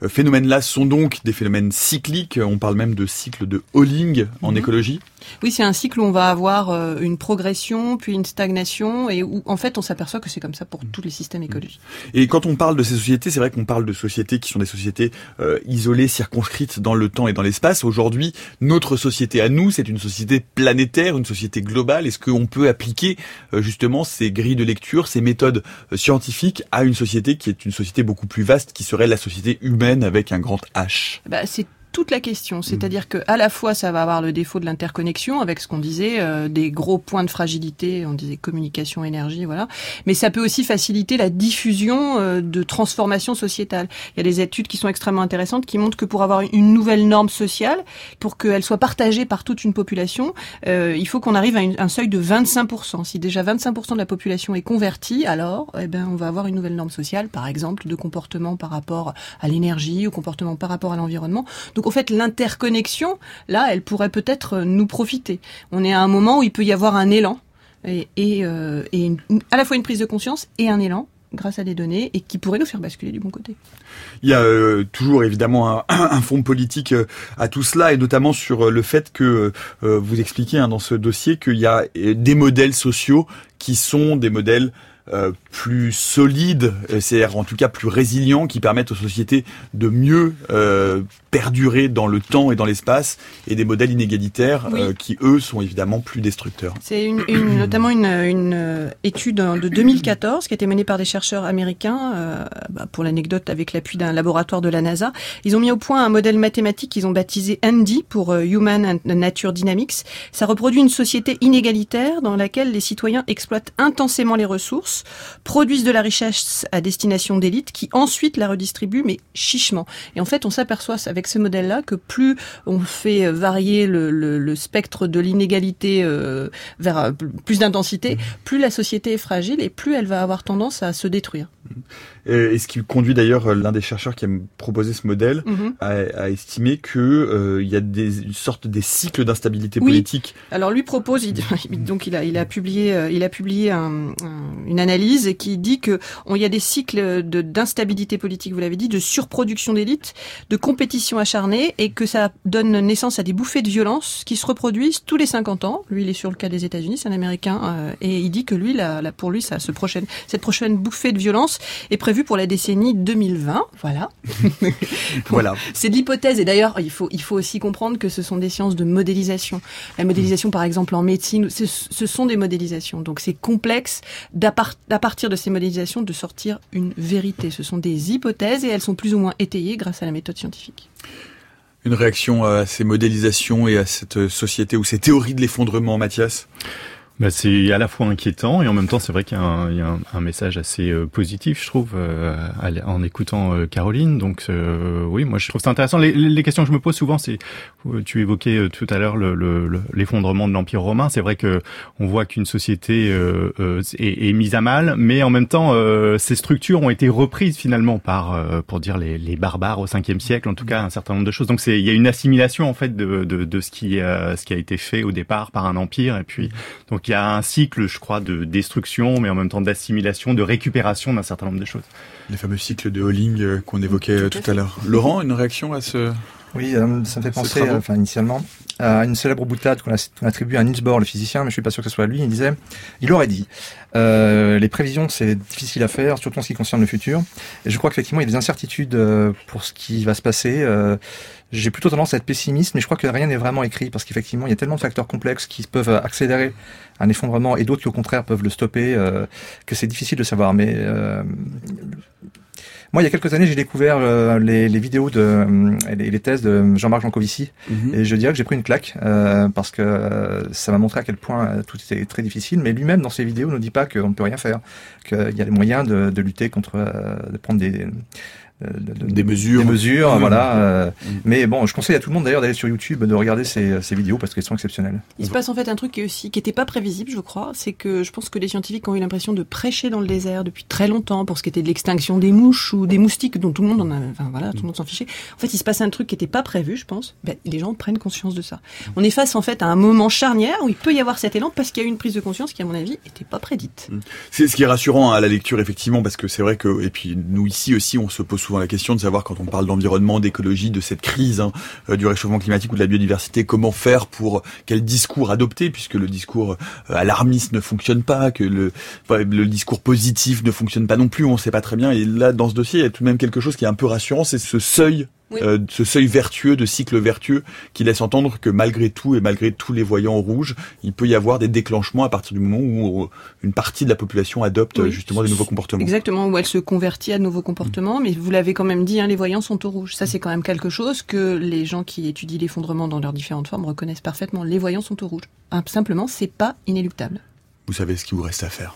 phénomènes-là sont donc des phénomènes cycliques. On parle même de cycle de Holling en mmh. écologie. Oui, c'est un cycle où on va avoir euh, une progression, puis une stagnation, et où en fait on s'aperçoit que c'est comme ça pour tous les systèmes écologiques. Et quand on parle de ces sociétés, c'est vrai qu'on parle de sociétés qui sont des sociétés euh, isolées, circonscrites dans le temps et dans l'espace. Aujourd'hui, notre société à nous, c'est une société planétaire, une société globale. Est-ce qu'on peut appliquer euh, justement ces grilles de lecture, ces méthodes scientifiques à une société qui est une société beaucoup plus vaste, qui serait la société humaine avec un grand H. Bah, toute la question. C'est-à-dire que à la fois ça va avoir le défaut de l'interconnexion avec ce qu'on disait, euh, des gros points de fragilité, on disait communication, énergie, voilà. Mais ça peut aussi faciliter la diffusion euh, de transformations sociétales. Il y a des études qui sont extrêmement intéressantes qui montrent que pour avoir une nouvelle norme sociale, pour qu'elle soit partagée par toute une population, euh, il faut qu'on arrive à un seuil de 25%. Si déjà 25% de la population est convertie, alors eh ben on va avoir une nouvelle norme sociale, par exemple de comportement par rapport à l'énergie, ou comportement par rapport à l'environnement. Donc en fait, l'interconnexion, là, elle pourrait peut-être nous profiter. On est à un moment où il peut y avoir un élan et, euh, à la fois une prise de conscience et un élan grâce à des données et qui pourrait nous faire basculer du bon côté. Il y a euh, toujours évidemment un, fond politique euh, à tout cela et notamment sur le fait que vous expliquez hein, dans ce dossier qu'il y a des modèles sociaux qui sont des modèles euh, plus solides, euh, c'est-à-dire en tout cas plus résilients, qui permettent aux sociétés de mieux euh, perdurer dans le temps et dans l'espace, et des modèles inégalitaires qui, eux, sont évidemment plus destructeurs. C'est une, une, notamment une, une, étude de 2014 qui a été menée par des chercheurs américains, bah, pour l'anecdote avec l'appui d'un laboratoire de la NASA. Ils ont mis au point un modèle mathématique qu'ils ont baptisé Andy pour Human and Nature Dynamics. Ça reproduit une société inégalitaire dans laquelle les citoyens exploitent intensément les ressources produisent de la richesse à destination d'élites qui ensuite la redistribuent, mais chichement. Et en fait, on s'aperçoit avec ce modèle-là que plus on fait varier le, le, le spectre de l'inégalité euh, vers euh, plus d'intensité, mmh. plus la société est fragile et plus elle va avoir tendance à se détruire. Euh, et ce qui conduit d'ailleurs l'un des chercheurs qui a proposé ce modèle mmh. à, à, estimer que il y a des une sorte des cycles d'instabilité oui. politique. Alors lui propose, il, donc il a il a publié il a publié un, un, une analyse qui dit que il y a des cycles de d'instabilité politique, vous l'avez dit, de surproduction d'élite, de compétition acharnée et que ça donne naissance à des bouffées de violence qui se reproduisent tous les 50 ans. Lui, il est sur le cas des États-Unis, c'est un Américain, euh, et il dit que lui, la, la, pour lui, ça, ce prochaine, cette prochaine bouffée de violence est prévue pour la décennie 2020. Voilà. voilà. C'est de l'hypothèse, et d'ailleurs, il faut, il faut aussi comprendre que ce sont des sciences de modélisation. La modélisation, par exemple, en médecine, ce, ce sont des modélisations. Donc, c'est complexe d'à partir de ces modélisations de sortir une vérité. Ce sont des hypothèses et elles sont plus ou moins étayées grâce à la méthode scientifique une réaction à ces modélisations et à cette société ou ces théories de l'effondrement, Mathias? Bah, c'est à la fois inquiétant et en même temps c'est vrai qu'il y a un, il y a un, un message assez euh, positif je trouve euh, en écoutant euh, Caroline. Donc euh, oui moi je trouve ça intéressant. Les, les, questions que je me pose souvent c'est tu évoquais euh, tout à l'heure l'effondrement le, le, de l'empire romain c'est vrai que on voit qu'une société est, est, mise à mal mais en même temps ces structures ont été reprises finalement par pour dire les, les barbares au 5e siècle en tout cas un certain nombre de choses donc c'est il y a une assimilation en fait de, de, de ce qui ce qui a été fait au départ par un empire et puis donc il y a un cycle, je crois, de destruction, mais en même temps d'assimilation, de récupération d'un certain nombre de choses. Les fameux cycles de Holling euh, qu'on évoquait tout, tout à l'heure. Laurent, une réaction à ce oui, euh, ça me fait penser, enfin initialement, à une célèbre boutade qu'on attribue à Niels Bohr, le physicien, mais je suis pas sûr que ce soit lui. Il disait, il aurait dit, euh, les prévisions c'est difficile à faire, surtout en ce qui concerne le futur. Et je crois qu'effectivement il y a des incertitudes euh, pour ce qui va se passer. Euh, j'ai plutôt tendance à être pessimiste, mais je crois que rien n'est vraiment écrit parce qu'effectivement il y a tellement de facteurs complexes qui peuvent accélérer un effondrement et d'autres qui au contraire peuvent le stopper, euh, que c'est difficile de savoir. Mais euh, moi, il y a quelques années, j'ai découvert euh, les, les, vidéos de euh, les, les, thèses de Jean-Marc Jancovici, mm -hmm. et je dirais que j'ai pris une claque euh, parce que euh, ça m'a montré à quel point euh, tout était très difficile. Mais lui-même, dans ses vidéos, ne dit pas qu'on ne peut rien faire, qu'il y a des moyens de, de lutter contre, de prendre des de, de, des mesures, des mesures, mmh. voilà. Euh, mmh. Mais bon, je conseille à tout le monde d'ailleurs d'aller sur YouTube, de regarder ces, ces vidéos parce qu'elles sont exceptionnelles. Il se passe en fait un truc qui aussi qui n'était pas prévisible, je crois, c'est que je pense que les scientifiques ont eu l'impression de prêcher dans le désert depuis très longtemps pour ce qui était de l'extinction des mouches ou des moustiques dont tout le monde en a, enfin voilà, tout le monde s'en fichait. En fait, il se passe un truc qui n'était pas prévu, je pense. Ben, les gens prennent conscience de ça. On est face en fait à un moment charnière où il peut y avoir cet élan parce qu'il y a eu une prise de conscience qui, à mon avis, n'était pas prédite. C'est ce qui est rassurant à la lecture effectivement parce que c'est vrai que et puis nous ici aussi on se pose souvent la question de savoir quand on parle d'environnement, d'écologie, de cette crise hein, euh, du réchauffement climatique ou de la biodiversité, comment faire pour quel discours adopter, puisque le discours euh, alarmiste ne fonctionne pas, que le, le discours positif ne fonctionne pas non plus, on ne sait pas très bien. Et là, dans ce dossier, il y a tout de même quelque chose qui est un peu rassurant, c'est ce seuil oui. euh, ce seuil vertueux, de cycle vertueux, qui laisse entendre que malgré tout et malgré tous les voyants rouges, il peut y avoir des déclenchements à partir du moment où une partie de la population adopte oui. justement des nouveaux comportements. Exactement, où elle se convertit à de nouveaux comportements, mmh. mais vous l'avez quand même dit, hein, les voyants sont au rouge. Ça, c'est quand même quelque chose que les gens qui étudient l'effondrement dans leurs différentes formes reconnaissent parfaitement. Les voyants sont au rouge. Simplement, c'est pas inéluctable. Vous savez ce qu'il vous reste à faire.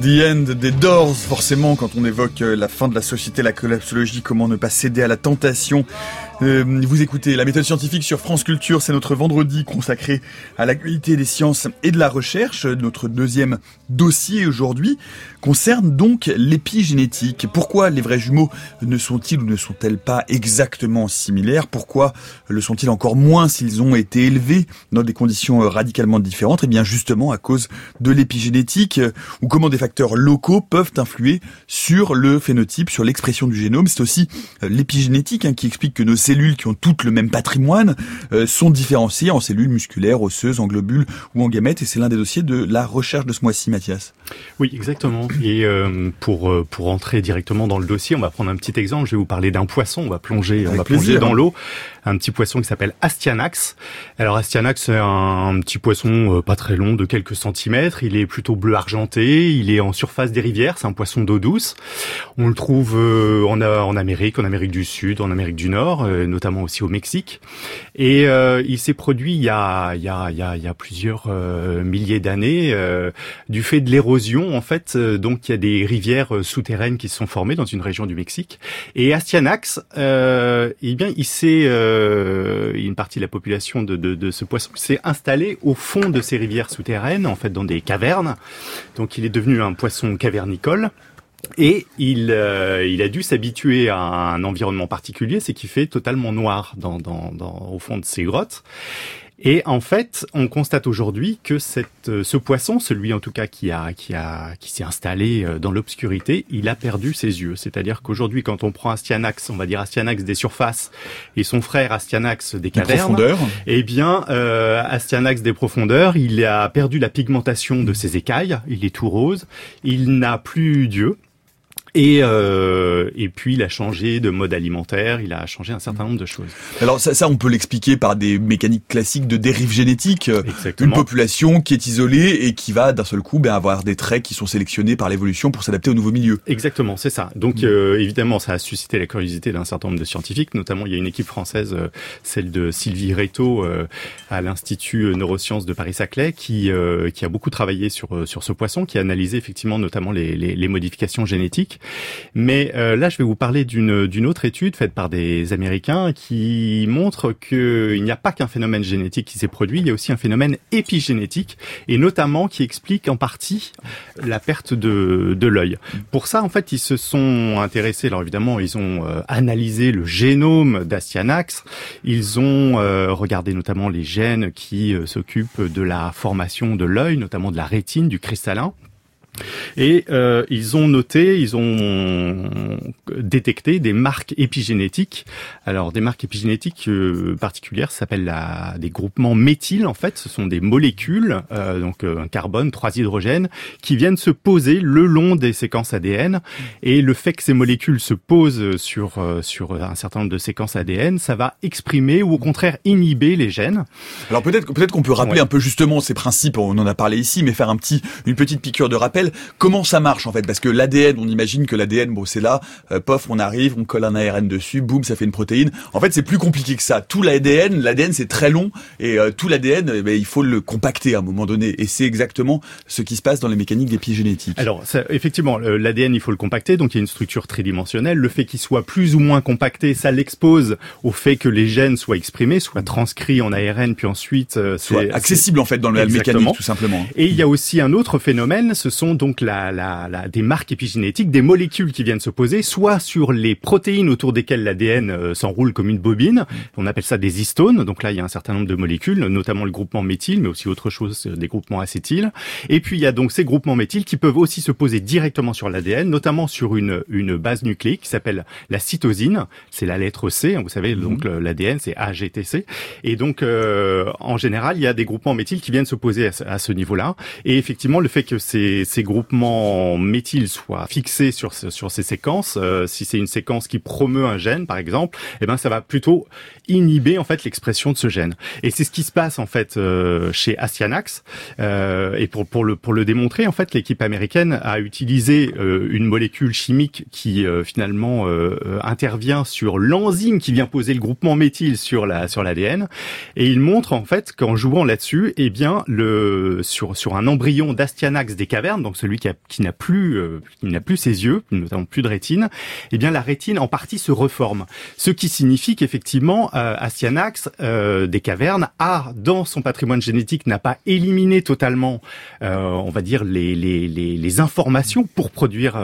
The End des Doors, forcément, quand on évoque euh, la fin de la société, la collapsologie, comment ne pas céder à la tentation. Euh, vous écoutez la méthode scientifique sur France Culture, c'est notre vendredi consacré à l'actualité des sciences et de la recherche. Notre deuxième dossier aujourd'hui concerne donc l'épigénétique. Pourquoi les vrais jumeaux ne sont-ils ou ne sont-elles pas exactement similaires? Pourquoi le sont-ils encore moins s'ils ont été élevés dans des conditions radicalement différentes? Eh bien justement à cause de l'épigénétique, ou comment des facteurs locaux peuvent influer sur le phénotype, sur l'expression du génome. C'est aussi l'épigénétique hein, qui explique que nos cellules qui ont toutes le même patrimoine euh, sont différenciées en cellules musculaires, osseuses, en globules ou en gamètes. Et c'est l'un des dossiers de la recherche de ce mois-ci, Mathias. Oui, exactement. Et euh, pour euh, pour entrer directement dans le dossier, on va prendre un petit exemple. Je vais vous parler d'un poisson. On va plonger, on va plonger dans l'eau. Un petit poisson qui s'appelle Astyanax. Alors Astyanax, c'est un, petit poisson euh, pas très long, de quelques centimètres. Il est plutôt bleu argenté. Il est en surface des rivières. C'est un poisson d'eau douce. On le trouve euh, en, en Amérique, en Amérique du Sud, en Amérique du Nord, euh, notamment aussi au Mexique. Et il s'est produit il y a, il y a, il y a, il y a plusieurs milliers d'années du fait de l'érosion. En fait, donc il y a des rivières souterraines qui se sont formées dans une région du Mexique. Et Astyanax, euh, eh bien, il s'est, euh, une partie de la population de, ce poisson s'est installée au fond de ces rivières souterraines, en fait, dans des cavernes. Donc, il est devenu un poisson cavernicole. Et il, euh, a dû s'habituer à un environnement particulier, c'est qu'il fait totalement noir au fond de ces grottes. Et en fait, on constate aujourd'hui que cette, euh, ce poisson, celui en tout cas qui a, qui a, qui s'est installé euh, dans l'obscurité, il a perdu ses yeux. C'est-à-dire qu'aujourd'hui, quand on prend Astyanax, on va dire Astyanax des surfaces et son frère Astyanax des cavernes, eh bien, euh, Astyanax des profondeurs, il a perdu la pigmentation de ses écailles, il est tout rose, il n'a plus d'yeux. Et, euh, et puis il a changé de mode alimentaire, il a changé un certain nombre de choses. Alors ça, ça, on peut l'expliquer par des mécaniques classiques de dérive génétique. Euh, Une Exactement. population qui est isolée et qui va d'un seul coup ben, avoir des traits qui sont sélectionnés par l'évolution pour s'adapter au nouveau milieu. Exactement, c'est ça. Donc euh, évidemment, ça a suscité la curiosité d'un certain nombre de scientifiques, notamment il y a une équipe française, euh, celle de Sylvie Reto euh, à l'Institut euh, Neurosciences de Paris-Saclay, qui euh, qui a beaucoup travaillé sur sur ce poisson, qui a analysé effectivement notamment les, les, les modifications génétiques. Mais euh, là, je vais vous parler d'une autre étude faite par des Américains qui montre que il n'y a pas qu'un phénomène génétique qui s'est produit, il y a aussi un phénomène épigénétique et notamment qui explique en partie la perte de de l'œil. Pour ça, en fait, ils se sont intéressés. Alors évidemment, ils ont euh, analysé le génome d'Astyanax. Ils ont euh, regardé notamment les gènes qui euh, s'occupent de la formation de l'œil, notamment de la rétine, du cristallin. Et euh, ils ont noté, ils ont détecté des marques épigénétiques. Alors des marques épigénétiques euh, particulières s'appellent la, des groupements méthyl. En fait, ce sont des molécules, euh, donc euh, un carbone, trois hydrogènes, qui viennent se poser le long des séquences ADN. Et le fait que ces molécules se posent sur euh, sur un certain nombre de séquences ADN, ça va exprimer ou au contraire inhiber les gènes. Alors peut-être peut-être qu'on peut rappeler Ouais. un peu justement ces principes, on en a parlé ici, mais faire un petit une petite piqûre de rappel. Comment ça marche en fait? Parce que l'ADN, on imagine que l'ADN, bon c'est là, euh, pof, on arrive, on colle un ARN dessus, boum, ça fait une protéine. En fait, c'est plus compliqué que ça. Tout l'ADN, l'ADN c'est très long et euh, tout l'ADN, eh ben, il faut le compacter à un moment donné. Et c'est exactement ce qui se passe dans les mécaniques d'épigénétique. Alors, ça, effectivement, le- l'ADN, il faut le compacter, donc il y a une structure tridimensionnelle. Le fait qu'il soit plus ou moins compacté, ça l'expose au fait que les gènes soient exprimés, soient transcrits en ARN, puis ensuite... euh, Soit accessible en fait dans Exactement. mécanique tout simplement. Et il y a aussi un autre phénomène, ce sont donc la, la, la, des marques épigénétiques, des molécules qui viennent se poser, soit sur les protéines autour desquelles l'ADN euh, s'enroule comme une bobine. On appelle ça des histones. Donc là, il y a un certain nombre de molécules, notamment le groupement méthyle, mais aussi autre chose, euh, des groupements acétyles. Et puis il y a donc ces groupements méthyles qui peuvent aussi se poser directement sur l'ADN, notamment sur une, une base nucléique qui s'appelle la cytosine. C'est la lettre C. hein, Vous savez, donc l'ADN, c'est AGTC. Et donc, euh, en général, il y a des groupements méthyles qui viennent se poser à ce, à ce niveau-là. Et effectivement, le fait que ces, ces groupements méthyles soient fixés sur, sur ces séquences, euh, si c'est une séquence qui promeut un gène, par exemple, eh ben, ça va plutôt inhiber en fait l'expression de ce gène. Et c'est ce qui se passe en fait euh, chez Astyanax. Euh, et pour pour le pour le démontrer, en fait, l'équipe américaine a utilisé euh, une molécule chimique qui euh, finalement euh, intervient sur l'enzyme qui vient poser le groupement méthyle sur la sur l'ADN. Et il montre en fait qu'en jouant là-dessus, eh bien le sur sur un embryon d'Astyanax des cavernes, donc celui qui a, qui n'a plus euh, qui n'a plus ses yeux, notamment plus de rétine, eh bien la rétine en partie se reforme. Ce qui signifie qu'effectivement, euh, Astyanax euh, des cavernes a dans son patrimoine génétique n'a pas éliminé totalement, euh, on va dire les, les, les, les informations pour produire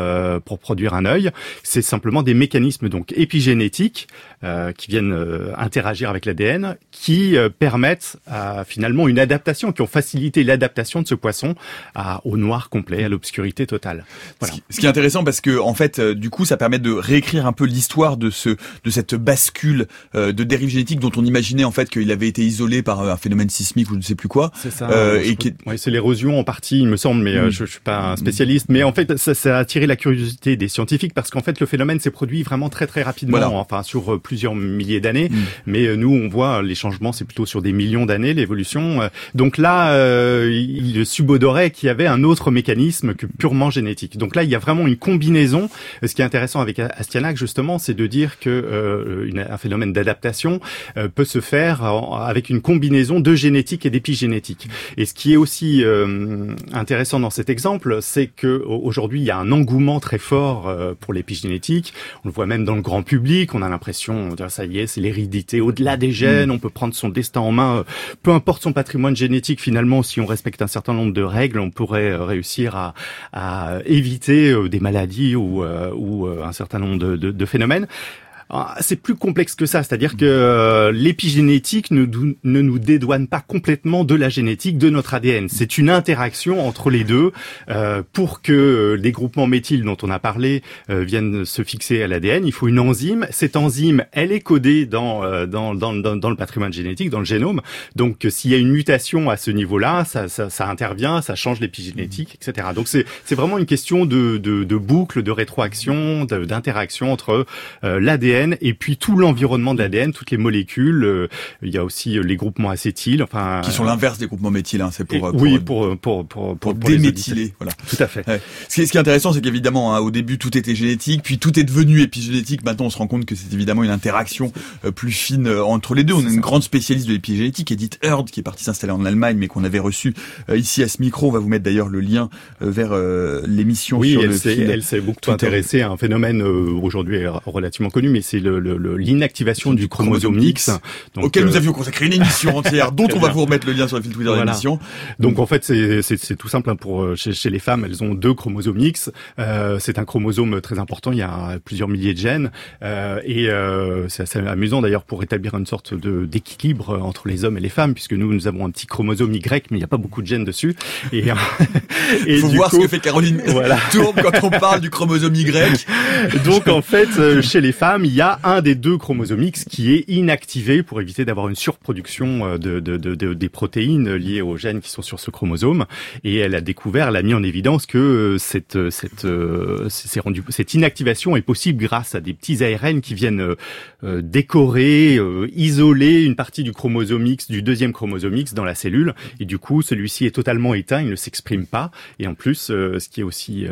pour produire un œil. C'est simplement des mécanismes donc épigénétiques euh, qui viennent euh, interagir avec l'ADN, qui euh, permettent euh, finalement une adaptation, qui ont facilité l'adaptation de ce poisson à, au noir complet, à l'obscurité totale. Voilà. Ce qui- Ce qui est intéressant parce que en fait, euh, du coup, ça permet de réécrire un peu l'histoire de ce de cette bascule euh, de dérive génétique dont on imaginait en fait qu'il avait été isolé par euh, un phénomène sismique ou je ne sais plus quoi. C'est ça. Euh, et peux- qui- ouais, c'est l'érosion en partie, il me semble, mais euh, Mm. je, je suis pas un spécialiste. Mais en fait, ça, ça a attiré la curiosité des scientifiques parce qu'en fait, le phénomène s'est produit vraiment très très rapidement, Voilà. enfin sur euh, plusieurs milliers d'années. Mm. Mais euh, nous, on voit les changements, c'est plutôt sur des millions d'années l'évolution. Euh, Donc là, euh, il subodorait qu'il y avait un autre mécanisme que purement génétique. Donc là, il y a vraiment une combinaison. Euh, Ce qui est intéressant avec Astyanax, justement, c'est de dire que euh, une- un phénomène d'adaptation euh, peut se faire en- avec une combinaison de génétique et d'épigénétique. Et ce qui est aussi euh, intéressant dans cet exemple, c'est que au- aujourd'hui il y a un engouement très fort pour l'épigénétique. On le voit même dans le grand public. On a l'impression, on dirait, ça y est, c'est l'hérédité au-delà des gènes. On peut prendre son destin en main, peu importe son patrimoine génétique. Finalement, si on respecte un certain nombre de règles, on pourrait euh, réussir à, à éviter euh, des maladies ou, euh, ou un certain nombre de, de- de phénomènes. Ah, C'est plus complexe que ça, c'est-à-dire que euh, l'épigénétique ne, nous dédouane pas complètement de la génétique de notre ADN. C'est une interaction entre les deux euh, pour que euh, les groupements méthyles dont on a parlé euh, viennent se fixer à l'ADN. Il faut une enzyme. Cette enzyme, elle est codée dans euh, dans, dans, le patrimoine génétique, dans le génome. Donc, euh, s'il y a une mutation à ce niveau-là, ça, ça, ça intervient, ça change l'épigénétique, etc. Donc, c'est c'est vraiment une question de, de, de boucle, de rétroaction, d'interaction entre euh, l'ADN et puis tout l'environnement de l'ADN, toutes les molécules. euh, il y a aussi euh, les groupements acétyles, enfin qui sont l'inverse des groupements méthyles, hein, c'est pour, euh, oui pour, pour pour pour déméthyler, voilà. Tout à fait. Ce, qui est, intéressant, c'est qu'évidemment, hein, au début, tout était génétique, puis tout est devenu épigénétique. Maintenant, on se rend compte que c'est évidemment une interaction euh, plus fine euh, entre les deux. On a une grande spécialiste de l'épigénétique, Edith Heard, qui est partie s'installer en Allemagne, mais qu'on avait reçue euh, ici à ce micro. On va vous mettre d'ailleurs le lien euh, vers euh, l'émission Oui, sur elle le s'est, beaucoup intéressée à un phénomène euh, aujourd'hui euh, relativement connu, mais c'est le, le- le- l'inactivation du chromosome X. Donc, auquel nous euh, avions consacré une émission entière, dont on va vous remettre le lien sur le fil Twitter de l'émission. Donc en fait c'est tout simple hein, pour euh, chez, chez les femmes elles ont deux chromosomes X euh, c'est un chromosome très important il y a plusieurs milliers de gènes euh, et euh, c'est assez amusant d'ailleurs pour établir une sorte de d'équilibre entre les hommes et les femmes puisque nous nous avons un petit chromosome Y mais il n'y a pas beaucoup de gènes dessus et euh, faut du voir coup- ce que fait Caroline Voilà. Tourbe quand on parle du chromosome Y. Donc en fait, chez les femmes, y a un des deux chromosomes X qui est inactivé pour éviter d'avoir une surproduction euh, de, de, de, de- des protéines liées aux gènes qui sont sur ce chromosome. Et elle a découvert, elle a mis en évidence que euh, cette euh, cette cette inactivation est possible grâce à des petits ARN qui viennent décorer, isoler une partie du chromosome X, du deuxième chromosome X dans la cellule. Et du coup, celui-ci est totalement éteint, il ne s'exprime pas. Et en plus, ce qui est aussi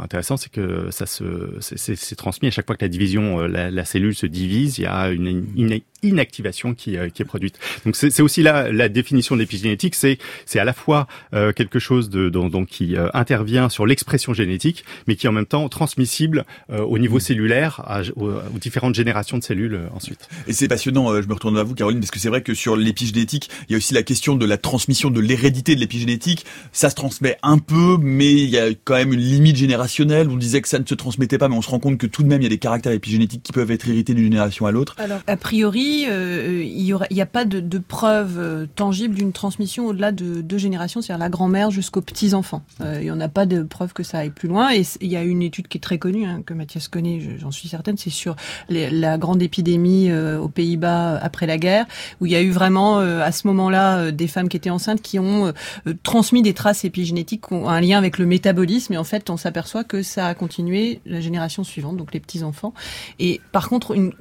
intéressant, c'est que ça se, c'est- transmis à chaque fois que la division, la, la cellule se divise, il y a une, une inactivation qui, euh, qui est produite. Donc c'est c'est aussi là la définition de l'épigénétique, c'est c'est à la fois euh, quelque chose de donc, donc qui euh, intervient sur l'expression génétique, mais qui est en même temps transmissible euh, au niveau cellulaire à- aux, aux différentes générations de cellules euh, ensuite. Et c'est passionnant, euh, je me retourne vers vous Caroline, parce que c'est vrai que sur l'épigénétique, il y a aussi la question de la transmission de l'hérédité de l'épigénétique. Ça se transmet un peu, mais il y a quand même une limite générationnelle. On disait que ça ne se transmettait pas, mais on se rend compte que tout de même, il y a des caractères épigénétiques qui peuvent être hérités d'une génération à l'autre. Alors, a priori, euh, aura- il n'y a pas de, de preuve euh, tangible d'une transmission au-delà de deux générations, c'est-à-dire la grand-mère jusqu'aux petits-enfants. Euh, il n'y en a pas de preuve que ça aille plus loin. Et il y a une étude qui est très connue, hein, que Mathias connaît, je- j'en suis certaine, c'est sur la grande épidémie euh, aux Pays-Bas après la guerre, où il y a eu vraiment, euh, à ce moment-là, euh, des femmes qui étaient enceintes qui ont euh, euh, transmis des traces épigénétiques qui ont un lien avec le métabolisme. Et en fait, on s'aperçoit que ça a continué la génération suivante, donc les petits-enfants. Et par contre, une,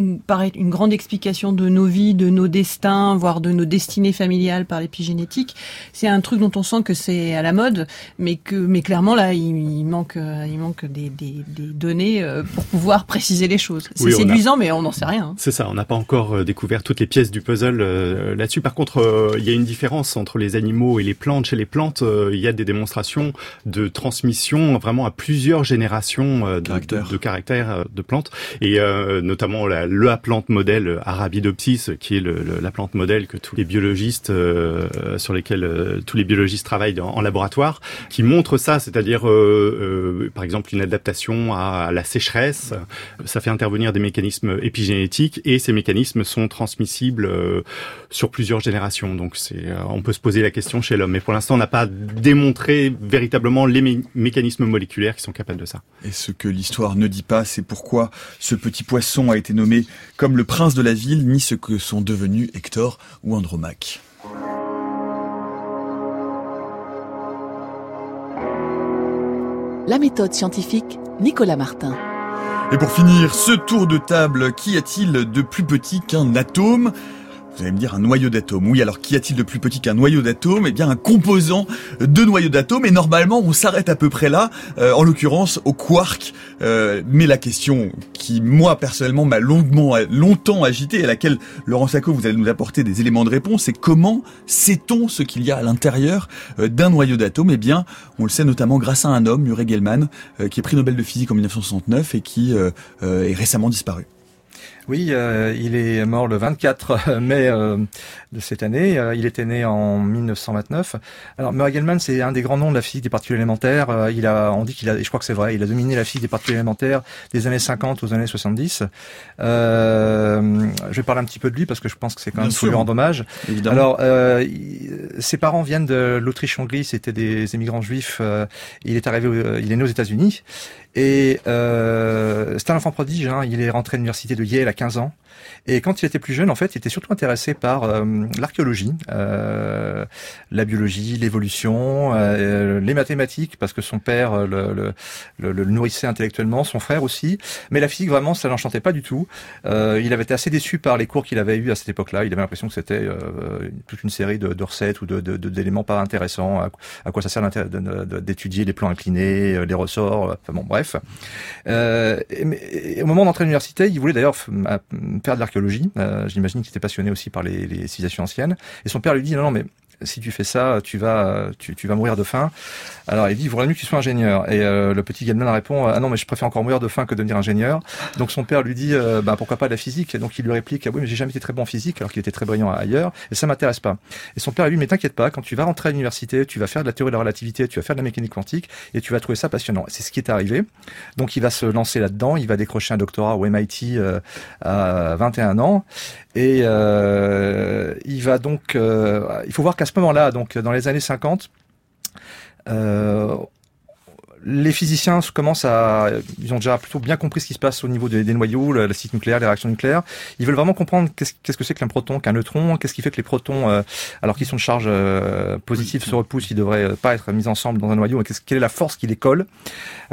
une grande explication de nos vies, de nos destins, voire de nos destinées familiales par l'épigénétique, c'est un truc dont on sent que c'est à la mode, mais que, mais clairement là, il, il manque, euh, il manque des, des, des données euh, pour pouvoir préciser les choses. C'est Oui, on a- séduisant, mais on n'en sait rien. hein. C'est ça, on n'a pas encore euh, découvert toutes les pièces du puzzle euh, là-dessus. Par contre, euh, il y a une différence entre les animaux et les plantes. Chez les plantes, euh, il y a des démonstrations de transmission vraiment à plusieurs générations euh, de, Caractères. de, de de plantes, et euh, notamment la, la plante modèle euh, Arabidopsis, qui est la plante modèle que tous les biologistes euh, sur lesquels euh, tous les biologistes travaillent en, laboratoire, qui montre ça, c'est-à-dire euh, par exemple une adaptation à la sécheresse. Ça fait intervenir des mécanismes épigénétiques et ces mécanismes sont transmissibles sur plusieurs générations. Donc on peut se poser la question chez l'homme, mais pour l'instant on n'a pas démontré véritablement les mé- mécanismes moléculaires qui sont capables de ça. Et ce que l'histoire ne dit pas, c'est pourquoi ce petit poisson a été nommé comme le prince de la ville, ni ce que sont devenus Hector ou Andromaque. La méthode scientifique, Nicolas Martin. Et pour finir, ce tour de table, qu'y a-t-il de plus petit qu'un atome? Vous allez me dire un noyau d'atome. Oui, alors qu'y a-t-il de plus petit qu'un noyau d'atome Eh bien, un composant de noyau d'atome. Et normalement, on s'arrête à peu près là, euh, en l'occurrence au quark. Euh, mais la question qui, moi, personnellement, m'a longuement, longtemps agité, et à laquelle, Laurent Sacco, vous allez nous apporter des éléments de réponse, c'est comment sait-on ce qu'il y a à l'intérieur euh, d'un noyau d'atome Eh bien, on le sait notamment grâce à un homme, Murray Gell-Mann, euh, qui est prix Nobel de physique en 1969 et qui euh, euh, est récemment disparu. Oui, euh, il est mort le 24 mai euh, de cette année. Euh, il était né en 1929. Alors Murray Gell-Mann, c'est un des grands noms de la physique des particules élémentaires. Euh, il a, on dit qu'il a, et je crois que c'est vrai, il a dominé la physique des particules élémentaires des années 50 aux années 70. Euh, je vais parler un petit peu de lui parce que je pense que c'est quand même sûr. lui rendre hommage. Évidemment. Alors, euh, ses parents viennent de l'Autriche-Hongrie, c'était des émigrants juifs. euh, il est arrivé, il est né aux États-Unis et euh, c'est un enfant prodige. Hein, il est rentré à l'université de Yale à 15 ans. Et quand il était plus jeune, en fait, il était surtout intéressé par euh, l'archéologie, euh, la biologie, l'évolution, euh, les mathématiques, parce que son père euh, le, le, le- le nourrissait intellectuellement, son frère aussi. Mais la physique, vraiment, ça l'enchantait pas du tout. Euh, il avait été assez déçu par les cours qu'il avait eus à cette époque-là. Il avait l'impression que c'était euh, toute une série de, de recettes ou de, de- d'éléments pas intéressants. À, quoi ça sert d'étudier les plans inclinés, euh, les ressorts, euh, enfin bon, bref. Euh, et, et au moment d'entrer à l'université, il voulait d'ailleurs faire de l'archéologie. Euh, J'imagine qu'il était passionné aussi par les, les civilisations anciennes. Et son père lui dit non, non, mais si tu fais ça, tu vas, tu, vas mourir de faim. Alors il dit, il vaudrait mieux que tu sois ingénieur. Et euh, le petit Gell-Mann répond, ah non, mais je préfère encore mourir de faim que devenir ingénieur. Donc son père lui dit, euh, bah pourquoi pas de la physique? Et donc il lui réplique, ah oui, mais j'ai jamais été très bon en physique, alors qu'il était très brillant ailleurs, et ça m'intéresse pas. Et son père lui, mais t'inquiète pas, quand tu vas rentrer à l'université, tu vas faire de la théorie de la relativité, tu vas faire de la mécanique quantique, et tu vas trouver ça passionnant. C'est ce qui est arrivé. Donc il va se lancer là-dedans, il va décrocher un doctorat au MIT euh, à 21 ans, et euh, il va donc, euh, il faut voir qu'à ce moment-là, donc dans les années 50, euh, les physiciens commencent à, ils ont déjà plutôt bien compris ce qui se passe au niveau des, des noyaux, la, la cycle nucléaire, les réactions nucléaires. Ils veulent vraiment comprendre qu'est-ce qu'est-ce que c'est qu'un proton, qu'un neutron, qu'est-ce qui fait que les protons, euh, alors qu'ils sont de charge euh, positive, se repoussent, ils devraient euh, pas être mis ensemble dans un noyau. et qu'est-ce- quelle est la force qui les colle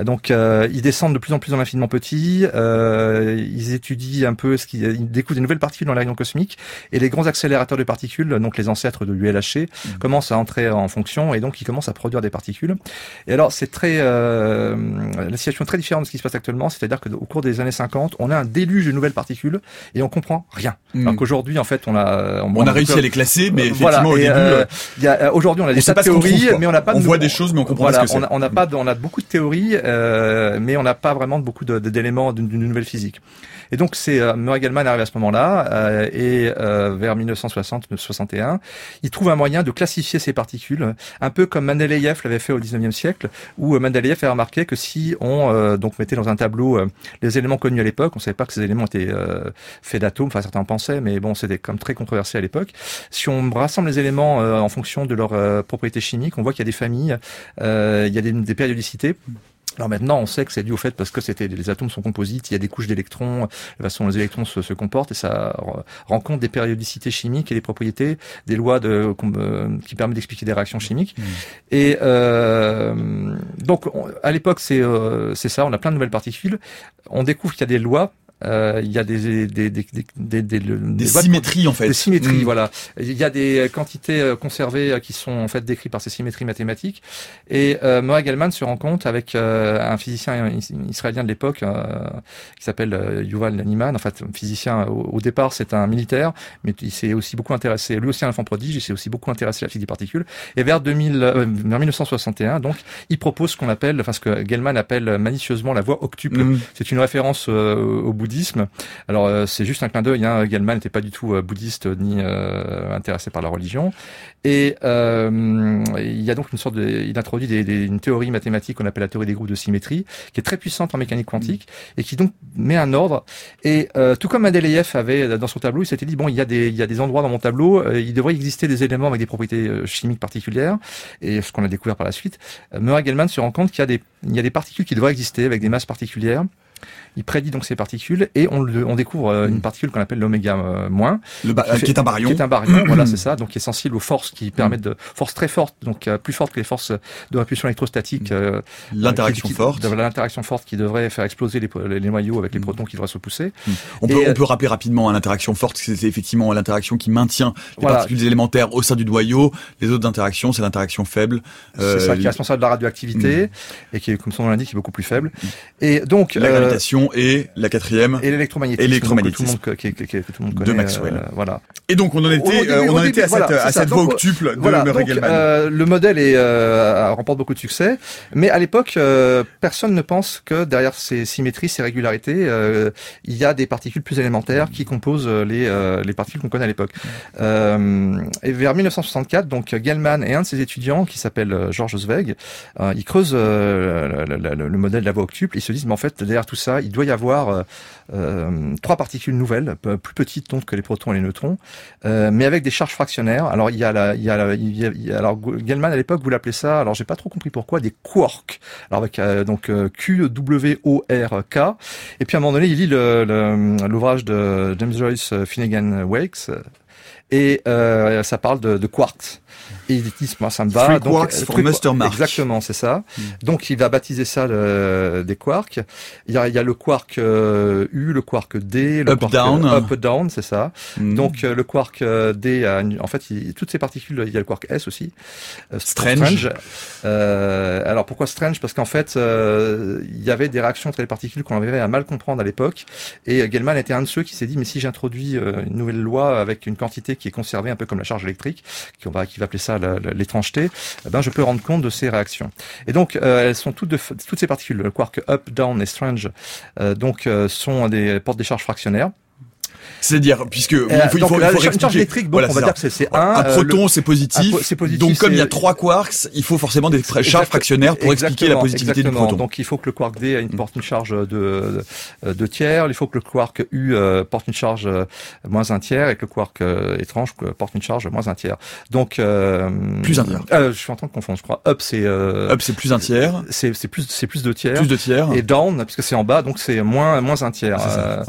Donc, euh, ils descendent de plus en plus dans l'infiniment petit. Euh, ils étudient un peu ce qui, ils découvrent des nouvelles particules dans l'air cosmique et les grands accélérateurs de particules, donc les ancêtres de l'ULHC, commencent à entrer en fonction et donc ils commencent à produire des particules. Et alors, c'est très euh, la situation est très différente de ce qui se passe actuellement, c'est-à-dire qu'au cours des années 50, on a un déluge de nouvelles particules et on comprend rien. Mm. Alors qu'aujourd'hui, en fait, on a On a réussi à les classer, mais Euh, voilà, effectivement, au et, début, euh, euh, aujourd'hui, on a on des tas de théories, mais on n'a pas. On de voit nou- des choses, mais on comprend voilà, pas ce que on c'est. a- On n'a pas, de- on a beaucoup de théories, euh, mais on n'a pas vraiment beaucoup d'éléments d'une nouvelle physique. Et donc, c'est euh, Murray Gell-Mann arrive à ce moment-là, euh, et euh, vers 1960-61, il trouve un moyen de classifier ces particules, un peu comme Mendeleïev l'avait fait au 19e siècle, où euh, Mendeleïev a remarqué que si on donc mettait dans un tableau les éléments connus à l'époque, on savait pas que ces éléments étaient faits d'atomes, enfin certains en pensaient, mais bon, c'était comme très controversé à l'époque. Si on rassemble les éléments en fonction de leurs propriétés chimiques, on voit qu'il y a des familles, il y a des, des périodicités. Alors maintenant, on sait que c'est dû au fait parce que c'était les atomes sont composites, il y a des couches d'électrons, la façon dont les électrons se, se comportent et ça r- rend compte des périodicités chimiques et des propriétés, des lois de, euh, qui permettent d'expliquer des réactions chimiques. Et euh, donc on- à l'époque, c'est euh, c'est ça, on a plein de nouvelles particules. On découvre qu'il y a des lois. Euh, il y a des des des des symétries, en fait. des symétries, Mm. voilà. Il y a des quantités euh, conservées euh, qui sont en fait décrites par ces symétries mathématiques. Et euh, Murray Gell-Mann se rend compte avec euh, un physicien is- israélien de l'époque euh, qui s'appelle euh, Yuval Naniman. En fait, un physicien au, au départ c'est un militaire, mais il s'est aussi beaucoup intéressé. Lui aussi un enfant prodige, il s'est aussi beaucoup intéressé à la physique des particules. Et vers 2000, euh, vers 1961, donc, il propose ce qu'on appelle, enfin ce que Gell-Mann appelle malicieusement la voie octuple. Mm. C'est une référence euh, au bouddhisme. Alors euh, c'est juste un clin d'œil. Hein. Gell-Mann n'était pas du tout euh, bouddhiste ni euh, intéressé par la religion. Et il y a donc une sorte de, il introduit des, des- une théorie mathématique qu'on appelle la théorie des groupes de symétrie, qui est très puissante en mécanique quantique et qui donc met un ordre. Et tout comme Mendeleïev avait dans son tableau, il s'était dit bon, il y a des, il y a des endroits dans mon tableau, il devrait exister des éléments avec des propriétés chimiques particulières. Et ce qu'on a découvert par la suite, Murray Gell-Mann se rend compte qu'il y a des, il y a des particules qui devraient exister avec des masses particulières. Il prédit donc ces particules et on, le- on découvre euh, une particule qu'on appelle l'oméga euh, moins, Le fait- qui est un baryon. qui est un baryon, voilà, c'est ça, donc qui est sensible aux forces qui permettent de forces très fortes, donc euh, plus fortes que les forces de répulsion électrostatique. euh, L'interaction qui- qui- forte. L'interaction forte qui devrait faire exploser les, les- les noyaux avec les protons qui devraient se pousser. On peut, Et, on euh, peut rappeler rapidement hein, l'interaction forte, c'est effectivement l'interaction qui maintient les Voilà. particules élémentaires au sein du noyau. Les autres interactions, c'est l'interaction faible. Euh, c'est ça qui est responsable de la radioactivité et qui, comme son nom l'indique, est beaucoup plus faible. Et donc la euh, et la quatrième. et l'électromagnétisme, donc, que tout le monde, que, que- que tout le monde De connaît. Maxwell. euh, voilà. Et donc on en était, euh, on en était à voilà, cette, à cette voie octuple de Voilà, donc, euh, le modèle est, euh, remporte beaucoup de succès, mais à l'époque, personne ne pense que derrière ces symétries, ces régularités, il y a des particules plus élémentaires qui composent les, les particules qu'on connaît à l'époque. Et vers 1964, donc Gell-Mann et un de ses étudiants, qui s'appelle Georges Zweig, ils creusent le, le- le- le modèle de la voie octuple. Ils se disent, mais en fait, derrière tout ça, il doit y avoir euh, euh, trois particules nouvelles, plus petites donc que les protons et les neutrons, euh, mais avec des charges fractionnaires. Alors il y a la, alors Gell-Mann à l'époque vous l'appelez ça, alors j'ai pas trop compris pourquoi, des quarks. Alors avec donc Q W O R K. Et puis à un moment donné il lit l'ouvrage de James Joyce Finnegan Wakes. Et ça parle de, de quarks. Et ils disent, moi, ça me va. Three Donc, quarks euh. Exactement, c'est ça. Donc, il va baptiser ça le- des quarks. Il y a, il y a le quark euh, U, le quark D, le Up, quark down. up, down, c'est ça. Mm. Donc, euh, le quark euh, D, a une- en fait, il- toutes ces particules, il y a le quark S aussi. Euh, Strange. Euh, alors, pourquoi strange? Parce qu'en fait, euh, il y avait des réactions entre les particules qu'on avait à mal comprendre à l'époque. Et euh, Gell-Mann était un de ceux qui s'est dit, mais si j'introduis euh, une nouvelle loi avec une quantité qui est conservée, un peu comme la charge électrique, qui, va, qui va appeler ça l'étrangeté, eh ben, je peux rendre compte de ces réactions. Et donc, euh, elles sont toutes, de, toutes ces particules, le quark up, down et strange, euh, donc, euh, sont des portent des charges fractionnaires. C'est-à-dire, puisque il Euh, faut, il faut, il la- faut charge électrique, donc, Voilà, on va dire que c'est- un, un, euh, proton, c'est positif. un positif, Donc, comme il y a trois quarks, il faut forcément des charges Exact- fractionnaires pour expliquer la exactement, positivité du proton. Donc il faut que le quark D ait une, porte une charge de, de, de tiers, il faut que le quark U euh, porte une charge euh, moins un tiers et que le quark euh, étrange euh, porte une charge moins un tiers. Donc euh, Plus un tiers. euh, je suis en train de confondre, je crois. Up c'est euh, Up, c'est plus un tiers, c'est c'est plus c'est plus de tiers. plus de tiers. Et down, puisque c'est en bas, donc c'est moins moins un tiers. Ah,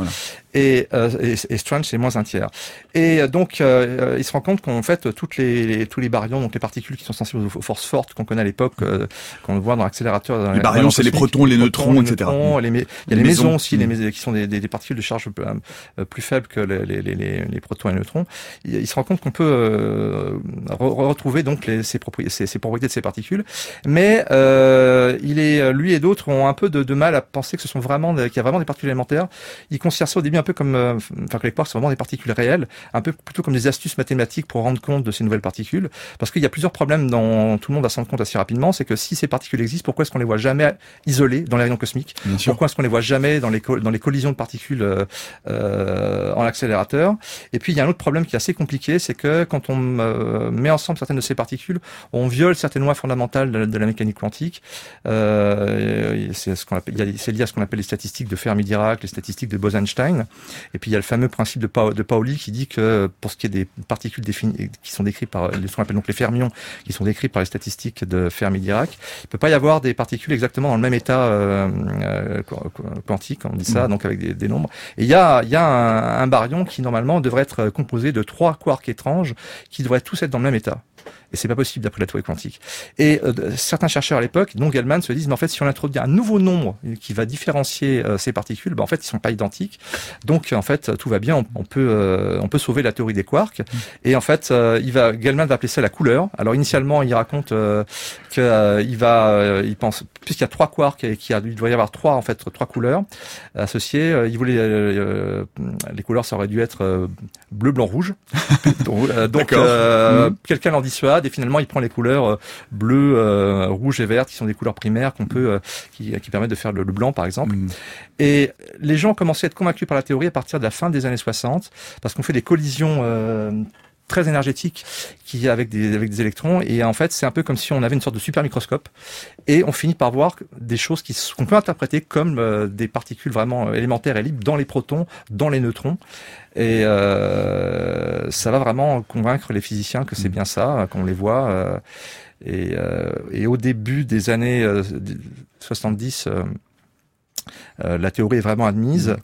Euh, et, euh, et, et Strange c'est moins un tiers. Et euh, donc euh, il se rend compte qu'en fait toutes les, les- tous les baryons, donc les particules qui sont sensibles aux forces fortes qu'on connaît à l'époque, euh, qu'on voit dans l'accélérateur. dans Les baryons, c'est les protons, les neutrons, etc. neutrons, les mé- il y a Les les maisons aussi, les Mm. qui sont des, des, des particules de charge euh, euh, plus faibles que les, les, les, les, les protons et les neutrons. Il, il se rend compte qu'on peut euh, re- retrouver donc les, ces, propri- ces, ces propriétés de ces particules, mais euh, il est lui et d'autres ont un peu de, de mal à penser que ce sont vraiment qu'il y a vraiment des particules élémentaires. Ils considèrent ça au début un peu comme, euh, enfin que les quarks sont vraiment des particules réelles, un peu plutôt comme des astuces mathématiques pour rendre compte de ces nouvelles particules, parce qu'il y a plusieurs problèmes dont tout le monde va s'en rendre compte assez rapidement, c'est que si ces particules existent, pourquoi est-ce qu'on les voit jamais isolées dans les rayons cosmiques? Pourquoi est-ce qu'on les voit jamais dans les, dans les collisions de particules euh, euh, en accélérateur? Et puis il y a un autre problème qui est assez compliqué, c'est que quand on euh, met ensemble certaines de ces particules, on viole certaines lois fondamentales de, de la mécanique quantique. Euh, c'est ce qu'on appelle, il y a- c'est lié à ce qu'on appelle les statistiques de Fermi-Dirac, les statistiques de Bose-Einstein. Et puis il y a le fameux principe de, Pa- de Pauli qui dit que pour ce qui est des particules définies, qui sont décrites par ce qu'on appelle donc les fermions, qui sont décrits par les statistiques de Fermi-Dirac, il peut pas y avoir des particules exactement dans le même état euh, euh, qu- qu- quantique, on dit ça, donc avec des, des nombres. Et il y a, y a un, un baryon qui normalement devrait être composé de trois quarks étranges qui devraient tous être dans le même état. Et c'est pas possible d'après la théorie quantique. Et euh, certains chercheurs à l'époque, dont Gell-Mann, se disent, mais en fait, si on introduit un nouveau nombre qui va différencier euh, ces particules, ben, en fait, ils sont pas identiques. Donc, en fait, tout va bien. On, peut, euh, on peut sauver la théorie des quarks. Et en fait, il va, Gell-Mann va appeler ça la couleur. Alors, initialement, il raconte euh, que euh, il va, il pense, puisqu'il y a trois quarks et qu'il y doit avoir trois, en fait, trois couleurs associées, euh, il voulait, euh, euh, les couleurs, ça aurait dû être euh, bleu, blanc, rouge. donc, euh, euh, Mhm. quelqu'un l'en dissuade et finalement il prend les couleurs euh, bleu, euh, rouge et vert qui sont des couleurs primaires qu'on peut, euh, qui, qui permettent de faire le, le blanc par exemple. Mm. Et les gens ont commencé à être convaincus par la théorie à partir de la fin des années 60 parce qu'on fait des collisions euh, très énergétiques qui avec des avec des électrons. Et en fait c'est un peu comme si on avait une sorte de super microscope. Et on finit par voir des choses qui qu'on peut interpréter comme euh, des particules vraiment euh, élémentaires et libres dans les protons, dans les neutrons. Et euh, ça va vraiment convaincre les physiciens que c'est bien ça qu'on les voit euh, et, et au début des années euh, 70 euh, euh, la théorie est vraiment admise.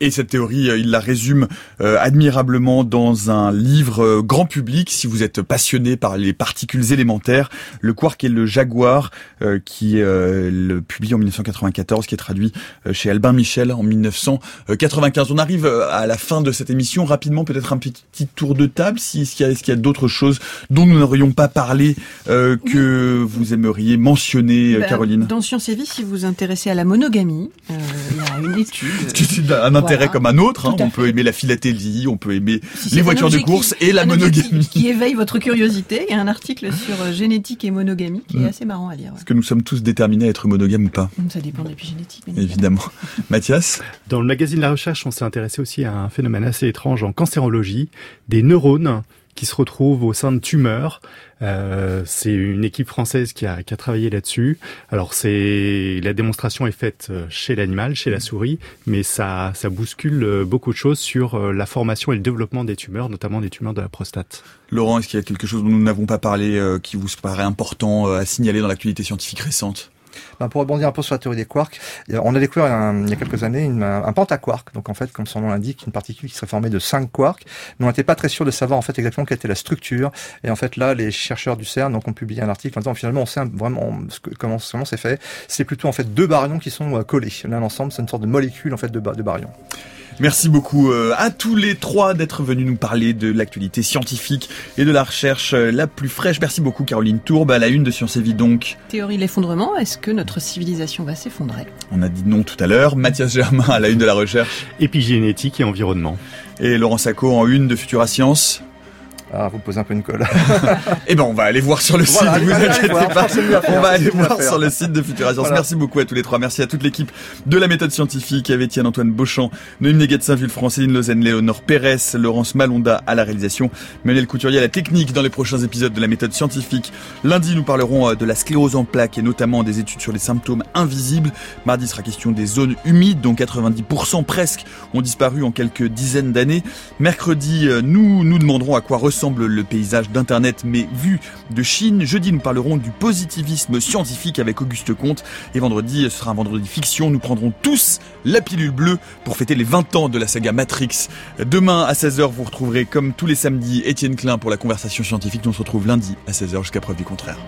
Et cette théorie, euh, il la résume euh, admirablement dans un livre euh, grand public. Si vous êtes passionné par les particules élémentaires, Le Quark et le Jaguar, euh, qui euh, le publie en 1994, qui est traduit chez Albin Michel en 1995. On arrive à la fin de cette émission. Rapidement, peut-être un petit tour de table. Si, est-ce qu'il y a, y a d'autres choses dont nous n'aurions pas parlé euh, que vous aimeriez mentionner, Ben, Caroline? Dans Science et Vie, si vous vous intéressez à la monogamie, euh, il y a une étude. Un intérêt Voilà. comme un autre. hein. On peut aimer la philatélie, on peut aimer Si les voitures de qui- course et la un objet qui- monogamie. Qui, éveille votre curiosité. Il y a un article sur euh, génétique et monogamie qui Mm. est assez marrant à lire. Est-ce que nous sommes tous déterminés à être monogames ou pas? Ça dépend de l'épigénétique. Évidemment. Mathias? Dans le magazine La Recherche, on s'est intéressé aussi à un phénomène assez étrange en cancérologie, des neurones qui se retrouvent au sein de tumeurs. Euh, c'est une équipe française qui a, travaillé là-dessus. Alors c'est la démonstration est faite euh, chez l'animal, chez la souris, mais ça, bouscule euh, beaucoup de choses sur la formation et le développement des tumeurs, notamment des tumeurs de la prostate. Laurent, est-ce qu'il y a quelque chose dont nous n'avons pas parlé qui vous paraît important à signaler dans l'actualité scientifique récente? Ben, pour rebondir un peu sur la théorie des quarks, on a découvert un- il y a quelques années un, pentaquark, donc en fait, comme son nom l'indique, une particule qui serait formée de cinq quarks, mais on n'était pas très sûr de savoir en fait exactement quelle était la structure. Et en fait, là, les chercheurs du CERN donc, ont publié un article en disant finalement, on sait vraiment comment c'est fait. C'est plutôt en fait deux baryons qui sont euh, collés l'un ensemble. C'est une sorte de molécule en fait de, de baryons. Merci beaucoup euh, à tous les trois d'être venus nous parler de l'actualité scientifique et de la recherche euh, la plus fraîche. Merci beaucoup Caroline Tourbe à la une de Sciences et Vie donc. Théorie de l'effondrement, est-ce que notre civilisation va s'effondrer? On a dit non tout à l'heure. Mathias Germain à la une de la recherche. Épigénétique et environnement. Et Laurent Sacco en une de Futura Science. Ah, vous posez un peu une colle. Eh ben, on va aller voir sur le Voilà, site, vous inquiétez voir, pas. On va aller voir sur le site de Futura Science. Voilà. Merci beaucoup à tous les trois. Merci à toute l'équipe de la méthode scientifique, avec Étienne Antoine Beauchamp, Noémie Neguet Saint-Vulfranc, Céline Lausanne, Léonore Pérez, Laurence Malonda à la réalisation, Manuel Couturier à la technique dans les prochains épisodes de la méthode scientifique. Lundi, nous parlerons euh, de la sclérose en plaques et notamment des études sur les symptômes invisibles. Mardi sera question des zones humides dont 90% presque ont disparu en quelques dizaines d'années. Mercredi, euh, nous nous demanderons à quoi ressemble le paysage d'Internet, mais vu de Chine. Jeudi, nous parlerons du positivisme scientifique avec Auguste Comte. Et vendredi, ce sera un vendredi fiction. Nous prendrons tous la pilule bleue pour fêter les 20 ans de la saga Matrix. Demain, à 16h, vous retrouverez, comme tous les samedis, Étienne Klein pour la conversation scientifique. On se retrouve lundi à 16h jusqu'à preuve du contraire.